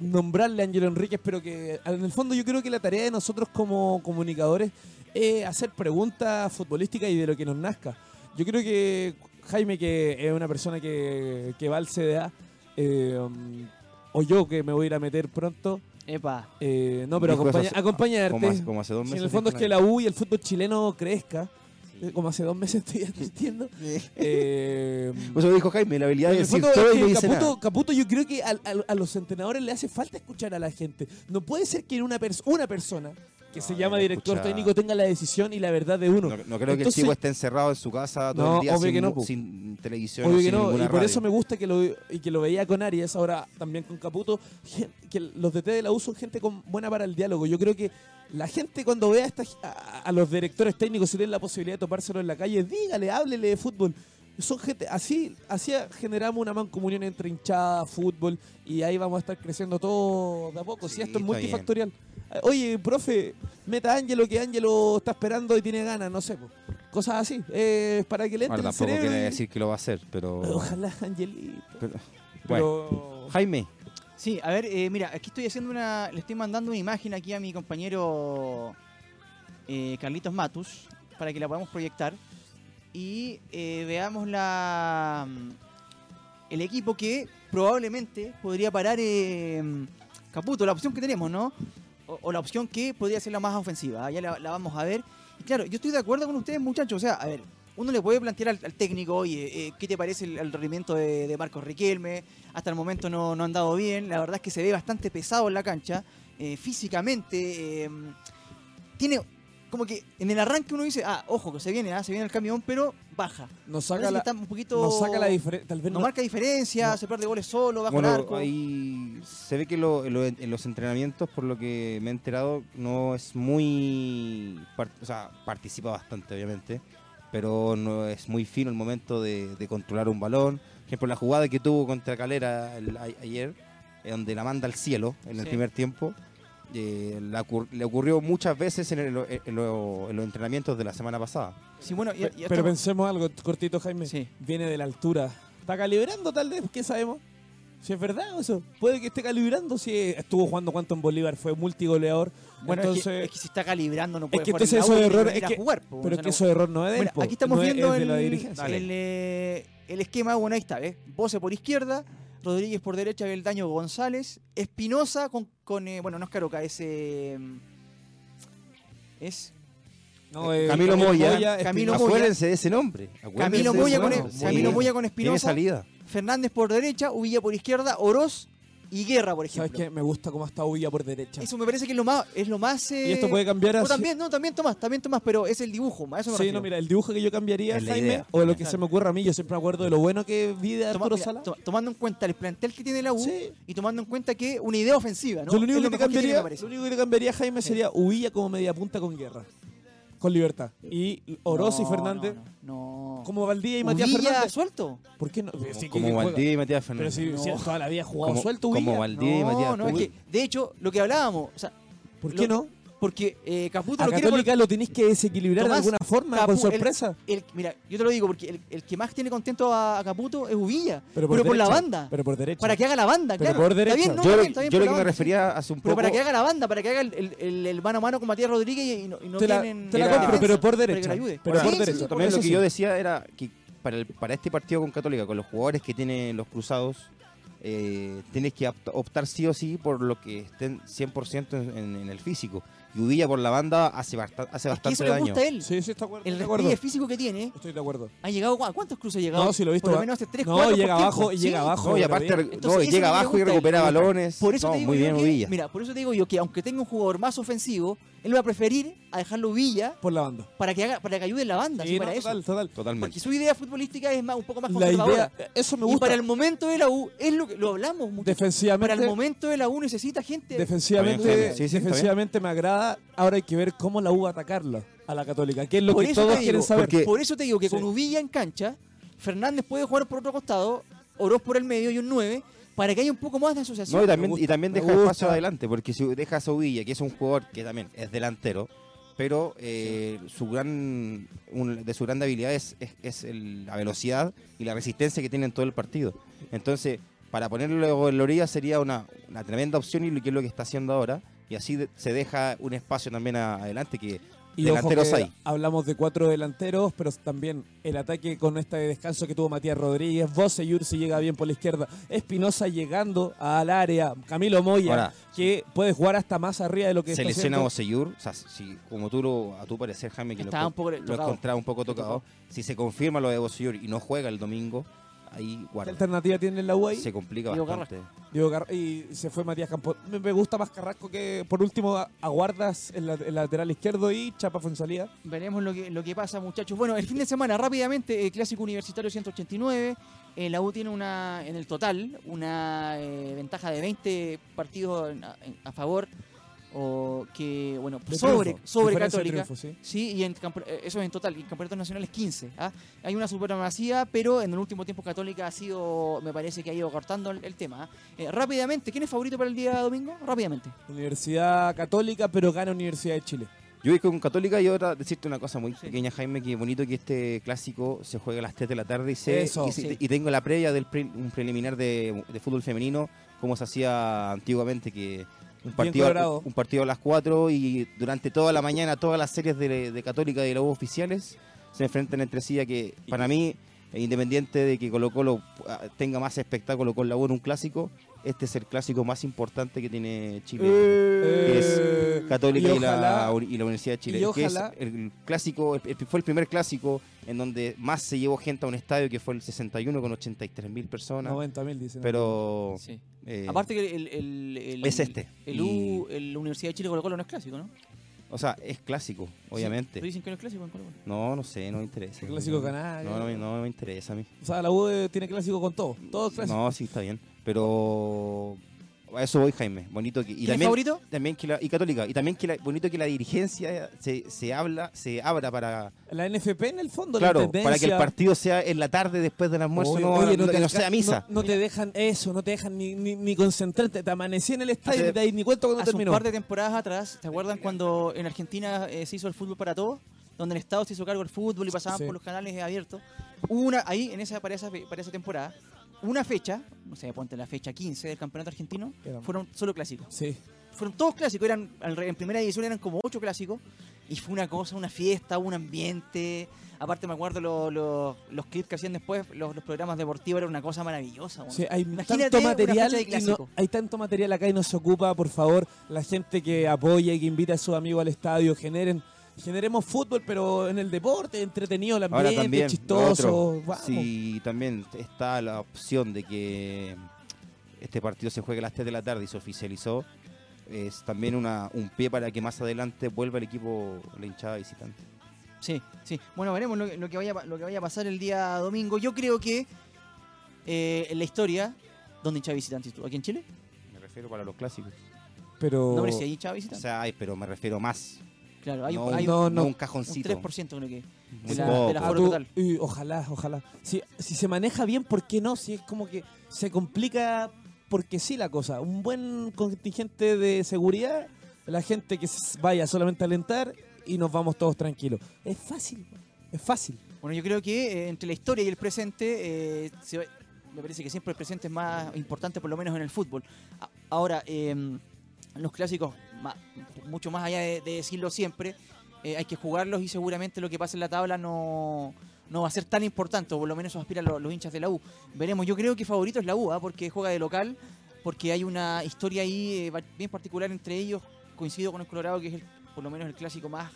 nombrarle a Ángelo Enríquez, pero que en el fondo yo creo que la tarea de nosotros como comunicadores es hacer preguntas futbolísticas y de lo que nos nazca. Yo creo que Jaime, que es una persona que, que va al CDA, eh, o yo que me voy a ir a meter pronto, Epa. eh, no, pero eso acompaña, hace- acompañarte. como hace, como hace dos Si meses. en el fondo es que la U y el fútbol chileno crezca. Sí. eh, como hace dos meses estoy asistiendo. Eh, Eso lo dijo Jaime, la habilidad de decir fondo, todo es y no que dice Caputo, nada. Caputo, yo creo que a, los entrenadores le hace falta escuchar a la gente. No puede ser que una, pers- una persona que se llama director escucha- técnico tenga la decisión y la verdad de uno. No, no creo que el chico esté encerrado en su casa todo No, el día sin, que sin televisión, Obvio que sin no, y por radio. eso me gusta que lo, y que lo veía con Arias, ahora también con Caputo, que los DT de la U son gente con, buena para el diálogo. Yo creo que la gente cuando vea a, a, a los directores técnicos, si tienen la posibilidad de topárselo en la calle, dígale, háblele de fútbol. Son gente, así, así generamos una mancomunión entre hinchada, fútbol, y ahí vamos a estar creciendo todo de a poco. si Sí, esto es multifactorial. Eh, Oye, profe, meta a Ángelo que Ángelo está esperando y tiene ganas, no sé. po. Cosas así, eh, para que le entre Ahora el tampoco cerebro. quiere y- decir que lo va a hacer, pero... Ojalá, Angelito. pero- bueno, Pero... Jaime, Sí, a ver, eh, mira, aquí estoy haciendo una. Le estoy mandando una imagen aquí a mi compañero eh, Carlitos Matus para que la podamos proyectar y eh, veamos la el equipo que probablemente podría parar eh, Caputo, la opción que tenemos, ¿no? O, la opción que podría ser la más ofensiva. Ya la, vamos a ver. Y claro, yo estoy de acuerdo con ustedes, muchachos. O sea, a ver, uno le puede plantear al, técnico, oye, eh, ¿qué te parece el, rendimiento de, de Marcos Riquelme? Hasta el momento no, no han dado bien. La verdad es que se ve bastante pesado en la cancha. físicamente. eh, tiene como que en el arranque uno dice, ah, ojo, que se viene, ah, se viene el camión, pero baja. Nos saca la, está un poquito. nos saca la diferencia. Tal vez no, no, marca diferencia, no. se pierde goles solo, bajo bueno, el arco. ahí se ve que lo- lo- en los entrenamientos, por lo que me he enterado, no es muy... o sea, participa bastante, obviamente, pero no es muy fino el momento de, de controlar un balón. Por ejemplo, la jugada que tuvo contra Calera el- a- ayer, eh, donde la manda al cielo en el Sí. primer tiempo, eh, la le ocurrió muchas veces en, el- en lo- en los entrenamientos de la semana pasada. Sí, bueno, y- y Pe- esto- Pero pensemos algo cortito, Jaime. Sí. Viene de la altura. ¿Está calibrando tal vez? ¿Qué sabemos? Si es verdad eso. Puede que esté calibrando. Si estuvo jugando cuánto en Bolívar, fue multigoleador. Bueno, es, entonces, que, es que si está calibrando no puede que jugar entonces en la errores- venir es que- jugar, po, pero o es sea, que no- esos errores no es de él, Bueno, aquí estamos No es- viendo es de la el, el, eh, el esquema, bueno, ahí está, ¿ves? Bose por izquierda, Rodríguez por derecha, Beldaño González, Espinosa con, con eh, bueno, no es Caroca, es... eh, es No, eh, Camilo Moya. Camilo Moya. Acuérdense de ese nombre. acuérdense Camilo Moya ese con, Sí. Camilo Moya con Espinosa, salida. Fernández por derecha, Uvilla por izquierda, Oroz y Guerra, por ¿Sabes ejemplo. qué? Me gusta cómo está Uvilla por derecha. Eso me parece que es lo más... Es lo más y eh, esto puede cambiar o así. también, no, también Tomás, también Tomás, pero es el dibujo, a eso me Sí, refiero. no, mira, el dibujo que yo cambiaría, Es Jaime, idea. o lo que Claro. se me ocurre a mí, yo siempre me acuerdo de lo bueno que vi de Arturo mira, Sala. to- tomando en cuenta el plantel que tiene la U Sí. y tomando en cuenta que una idea ofensiva, ¿no? Yo lo único, Es que tiene, cambiaría, lo único que te cambiaría, Jaime, sería Uvilla como media punta con guerra. Con libertad. Y Oroz y Fernández. No, no, no. Como Valdía y Matías Uvilla Fernández. suelto? ¿Por qué no? Como, Sí, que- como que juega. Valdivia y Matías Pero Fernández. si, si No. toda la vida ha jugado como, suelto como Uvilla. Valdivia y Matías No, no, es Fernández. que, de hecho, lo que hablábamos, o sea, ¿Por qué lo- no? Porque eh, Caputo A lo quiere Católica lo tenéis que desequilibrar Tomás, de alguna forma, Capu- con sorpresa. el, mira, yo te lo digo porque el, el que más tiene contento a, a Caputo es Uvilla, Pero pero por, por, la banda, Pero por derecha. para que haga la banda, Pero claro. por Está derecha. bien, no, yo está lo, bien, está bien yo por lo la que me refería hace un Pero poco. para que haga la banda, para que haga el, el- el- el mano a mano con Matías Rodríguez y no, y no te la, tienen te la compro, pero por para que derecha. ayude. Pero por Sí, sí, derecha. sí, También Eso lo que sí. yo decía era que para, el, para este partido con Católica, con los jugadores que tienen los cruzados, eh, tienes que opt- optar sí o sí por lo que estén 100% en, en- en el físico. Y Uvilla por la banda hace, basta- hace Es que bastante eso le gusta a él. Sí, sí, está de acuerdo. El despliegue físico que tiene, Estoy de acuerdo. ha llegado, ¿a cuántos cruces ha llegado? No, sí lo he visto. Por lo menos hace 3, no, 4 llega abajo, y llega abajo. No, y aparte. Entonces, no, llega abajo y él. recupera balones. Por eso No, te digo muy bien que, Uvilla. mira, por eso te digo yo que aunque tenga un jugador más ofensivo, él va a preferir a dejarlo Villa Por la banda. para que haga, para que ayude en la banda, Sí, así no, para total, eso. total. Totalmente. Porque su idea futbolística es más, un poco más La conservadora. idea, eso me y gusta. para el momento de la U, es lo que lo hablamos mucho. defensivamente, Para el momento de la U necesita gente. defensivamente, sí, sí, defensivamente me agrada. Ahora hay que ver cómo la U va a atacarla a la Católica, que es lo Por que todos te quieren digo, saber. porque- Por eso te digo que Sí. con Uvilla en cancha, Fernández puede jugar por otro costado, Oroz por el medio y un 9, para que haya un poco más de asociación. No, y también, gusta, y también deja espacio adelante, porque si dejas a Uvilla, que es un jugador que también es delantero, pero eh, su gran un- de su gran habilidad es, es, es el- la velocidad y la resistencia que tiene en todo el partido. Entonces, para ponerlo en la orilla sería una, una tremenda opción y lo que es lo que está haciendo ahora. Y así de- se deja un espacio también a- adelante que Y ojo delanteros que hay. hablamos de cuatro delanteros, pero también el ataque con este descanso que tuvo Matías Rodríguez, Boseyur si llega bien por la izquierda, Espinosa llegando al área, Camilo Moya, Ahora, que puede jugar hasta más arriba de lo que se lesiona o sea, si, como tú lo, a tu parecer, Jaime, que lo, Estaba un poco lo tocado. encontraba un poco tocado, si se confirma lo de Boseyur y no juega el domingo, ahí ¿Qué alternativa tiene en la U ahí? Se complica Diego bastante. Diego y se fue Matías Campos. Me, me gusta más Carrasco que por último a- aguardas en la, el lateral izquierdo y Chapa fue en salida. Veremos lo que, lo que pasa, muchachos. Bueno, el fin de semana, rápidamente, eh, Clásico Universitario 189. eh, la U tiene una, en el total, una eh, ventaja de 20 partidos a, a favor, o que, bueno, De sobre, triunfo. sobre Católica. triunfo, sí. Sí, y en eh, eso es en total, en campeonatos nacionales 15. ¿ah? Hay una supremacía, pero en el último tiempo Católica ha sido, me parece que ha ido cortando el, el tema. ¿ah? Eh, rápidamente, ¿quién es favorito para el día domingo? Rápidamente. Universidad Católica, pero gana Universidad de Chile. Yo voy con Católica y ahora decirte una cosa muy Sí. pequeña, Jaime, que bonito que este clásico se juegue a las 3 de la tarde y, sé- Eso, y, se- sí. y tengo la previa del pre- un preliminar de, de fútbol femenino, como se hacía antiguamente, que un partido, un partido a las 4 y durante toda la mañana todas las series de, de Católica y de la U oficiales se enfrentan entre sí, ya que para mí, independiente de que Colo Colo ah, tenga más espectáculo con la U en un clásico, este es el clásico más importante que tiene Chile. que es Eh, Católica y, la, ojalá- y la Universidad de Chile. y que es el clásico, el- fue el primer clásico en donde más se llevó gente a un estadio que fue el 61 con 83 mil personas. 90 mil, dicen. pero Sí. eh, Aparte que el, el, el- Es este. El, U, el Universidad de Chile Colo Colo no es clásico, ¿no? O sea, es clásico, obviamente. Pero dicen que no es clásico en Colo Colo. No, no sé, no me interesa. Clásico canario. No, no, me- no me interesa a mí. O sea, la U tiene clásico con todo. Todo es clásico. No, sí, está bien. Pero a eso voy, Jaime. Bonito que. Y ¿Quién es también, favorito? también que la, y católica. Y también que la, bonito que la dirigencia se, se habla, se abra para. La NFP en el fondo, Claro, la para que el partido sea en la tarde después del almuerzo, Oye, no, oye, no, te que no sea misa. No, no te dejan eso, no te dejan ni, ni, ni concentrarte. Te amanecí en el estadio Hace- y te das ni cuenta cuando Hace terminó. un par de temporadas atrás, ¿te acuerdan cuando en Argentina eh, se hizo el fútbol para todos? Donde el Estado se hizo cargo del fútbol y pasaban Sí. por los canales abiertos. Hubo Una, ahí, en esa, para, esa, para esa temporada, una fecha, o sea, ponte la fecha 15 del campeonato argentino, fueron solo clásicos. Sí. Fueron todos clásicos, eran en primera edición eran como ocho clásicos. Y fue una cosa, una fiesta, un ambiente. Aparte me acuerdo lo- lo- los clips que hacían después, los, los programas deportivos, era una cosa maravillosa. Sí, hay Imagínate tanto material y no- hay tanto material acá y no se ocupa, por favor, la gente que apoya y que invita a sus amigos al estadio, generen generemos fútbol, pero en el deporte, entretenido el Ahora ambiente, también, chistoso. vamos. si también está la opción de que este partido se juegue a las 3 de la tarde y se oficializó, es también una, un pie para que más adelante vuelva el equipo, la hinchada visitante. Sí, sí. Bueno, veremos lo que, lo que vaya, lo que vaya a pasar el día domingo. Yo creo que eh, en la historia, ¿dónde hincha visitante tú? ¿Aquí en Chile? Me refiero para los clásicos. pero No, pero si hay hincha O visitante. sea, hay, pero me refiero más. Claro, hay, no, hay no, un, no un un cajoncito. 3% creo que. De la- de la Ah, tú- total. y ojalá, ojalá. Si, si se maneja bien, ¿por qué no? Si es como que se complica porque sí la cosa. Un buen contingente de seguridad, la gente que vaya solamente a alentar y nos vamos todos tranquilos. Es fácil, es fácil. Bueno, yo creo que eh, entre la historia y el presente, eh, se va- me parece que siempre el presente es más importante, por lo menos en el fútbol. A- Ahora, eh, los clásicos, ma- mucho más allá de, de decirlo siempre, eh, hay que jugarlos y seguramente lo que pasa en la tabla no, no va a ser tan importante, o por lo menos eso aspiran los, los hinchas de la U. Veremos, yo creo que favorito es la U, ¿ah? porque juega de local, porque hay una historia ahí eh, bien particular entre ellos, coincido con el Colorado, que es el- por lo menos el clásico más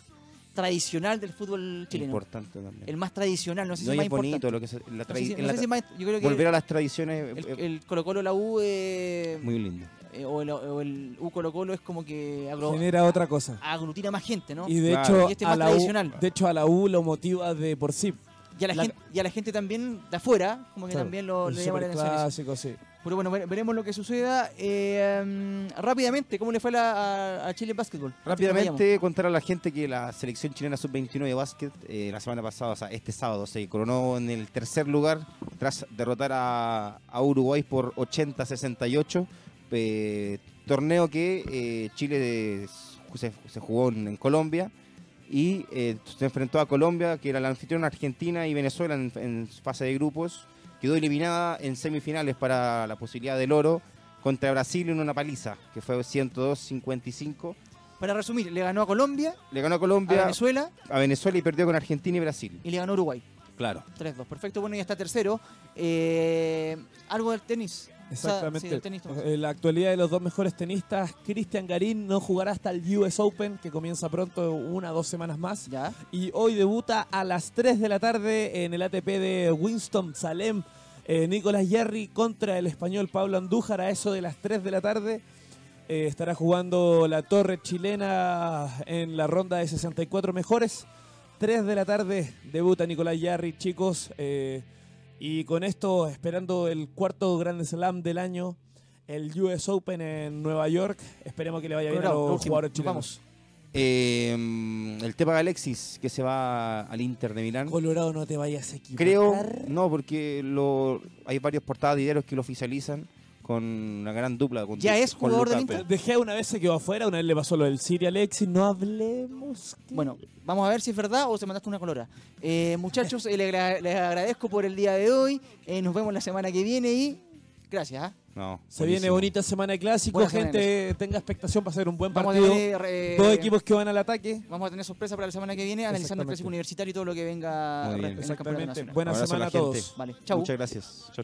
tradicional del fútbol chileno. Importante también. El más tradicional, no sé no, si y más es bonito importante. lo que se- la No sé tradi- si- en no la sé si tra- más- yo creo que volver a las tradiciones el, eh, el Colo Colo la U eh, muy lindo. Eh, o, el, o el U Colo Colo es como que agro- Genera otra cosa. aglutina más gente, ¿no? Y de Claro. hecho, Y este a más la U, de hecho, a la U lo motiva de por sí. Y a la, la- gente, y a la gente también de afuera, como que Claro, también lo, le llama la atención. superclásico, sí. Pero bueno, vere- veremos lo que suceda. Eh, mm, rápidamente, ¿cómo le fue la- a, a Chile Basketball? Rápidamente contar a la gente que la selección chilena sub-29 de básquet eh, la semana pasada, o sea, este sábado, se coronó en el tercer lugar tras derrotar a, a Uruguay por 80-68. Eh, torneo que eh, Chile se, se jugó en, en Colombia y eh, se enfrentó a Colombia, que era la anfitriona Argentina y Venezuela en, en fase de grupos. Quedó eliminada en semifinales para la posibilidad del oro contra Brasil en una paliza, que fue 102-55. Para resumir, le ganó a Colombia, Le ganó a a Colombia, Venezuela a Venezuela y perdió con Argentina y Brasil. y le ganó a Uruguay. Claro. 3-2. Perfecto, bueno, ya está tercero. Eh, algo del tenis. O sea, Exactamente. sí, Tomás. Eh, la actualidad de los dos mejores tenistas, Cristian Garín no jugará hasta el US Open, que comienza pronto, una o dos semanas más. Ya. Y hoy debuta a las 3 de la tarde en el ATP de Winston Salem. eh, Nicolás Jerry contra el español Pablo Andújar a eso de las 3 de la tarde. Eh, estará jugando la torre chilena en la ronda de 64 mejores. 3 de la tarde debuta Nicolás Yarri, chicos. eh, y con esto, esperando el cuarto Grand Slam del año, el US Open en Nueva York. Esperemos que le vaya bien a los último, jugadores nos chilenos. vamos. Eh, el tema de Alexis, que se va al Inter de Milán. Colorado, no te vayas a equivocar. Creo, no, porque lo, hay varios portadas diarios que lo oficializan con una gran dupla. Con, ¿Ya es con jugador del Lukaku. Inter? De Gea una vez se quedó afuera, una vez le pasó lo del Siri Alexis. No hablemos. que- Bueno, vamos a ver si es verdad o se mandaste una colora. Eh, muchachos, eh, les, agra- les agradezco por el día de hoy. Eh, nos vemos la semana que viene y gracias. ¿ah? No, se viene bonita semana de clásicos. Buena semana de Gente, tenga expectación para hacer un buen Vamos a partido. tener, eh, Dos equipos que van al ataque. Vamos a tener sorpresa para la semana que viene, analizando el Exactamente. clásico universitario y todo lo que venga bien. en el Exactamente. Buena Abrazo a semana a todos. Vale, chau. Muchas gracias. Chau, chau.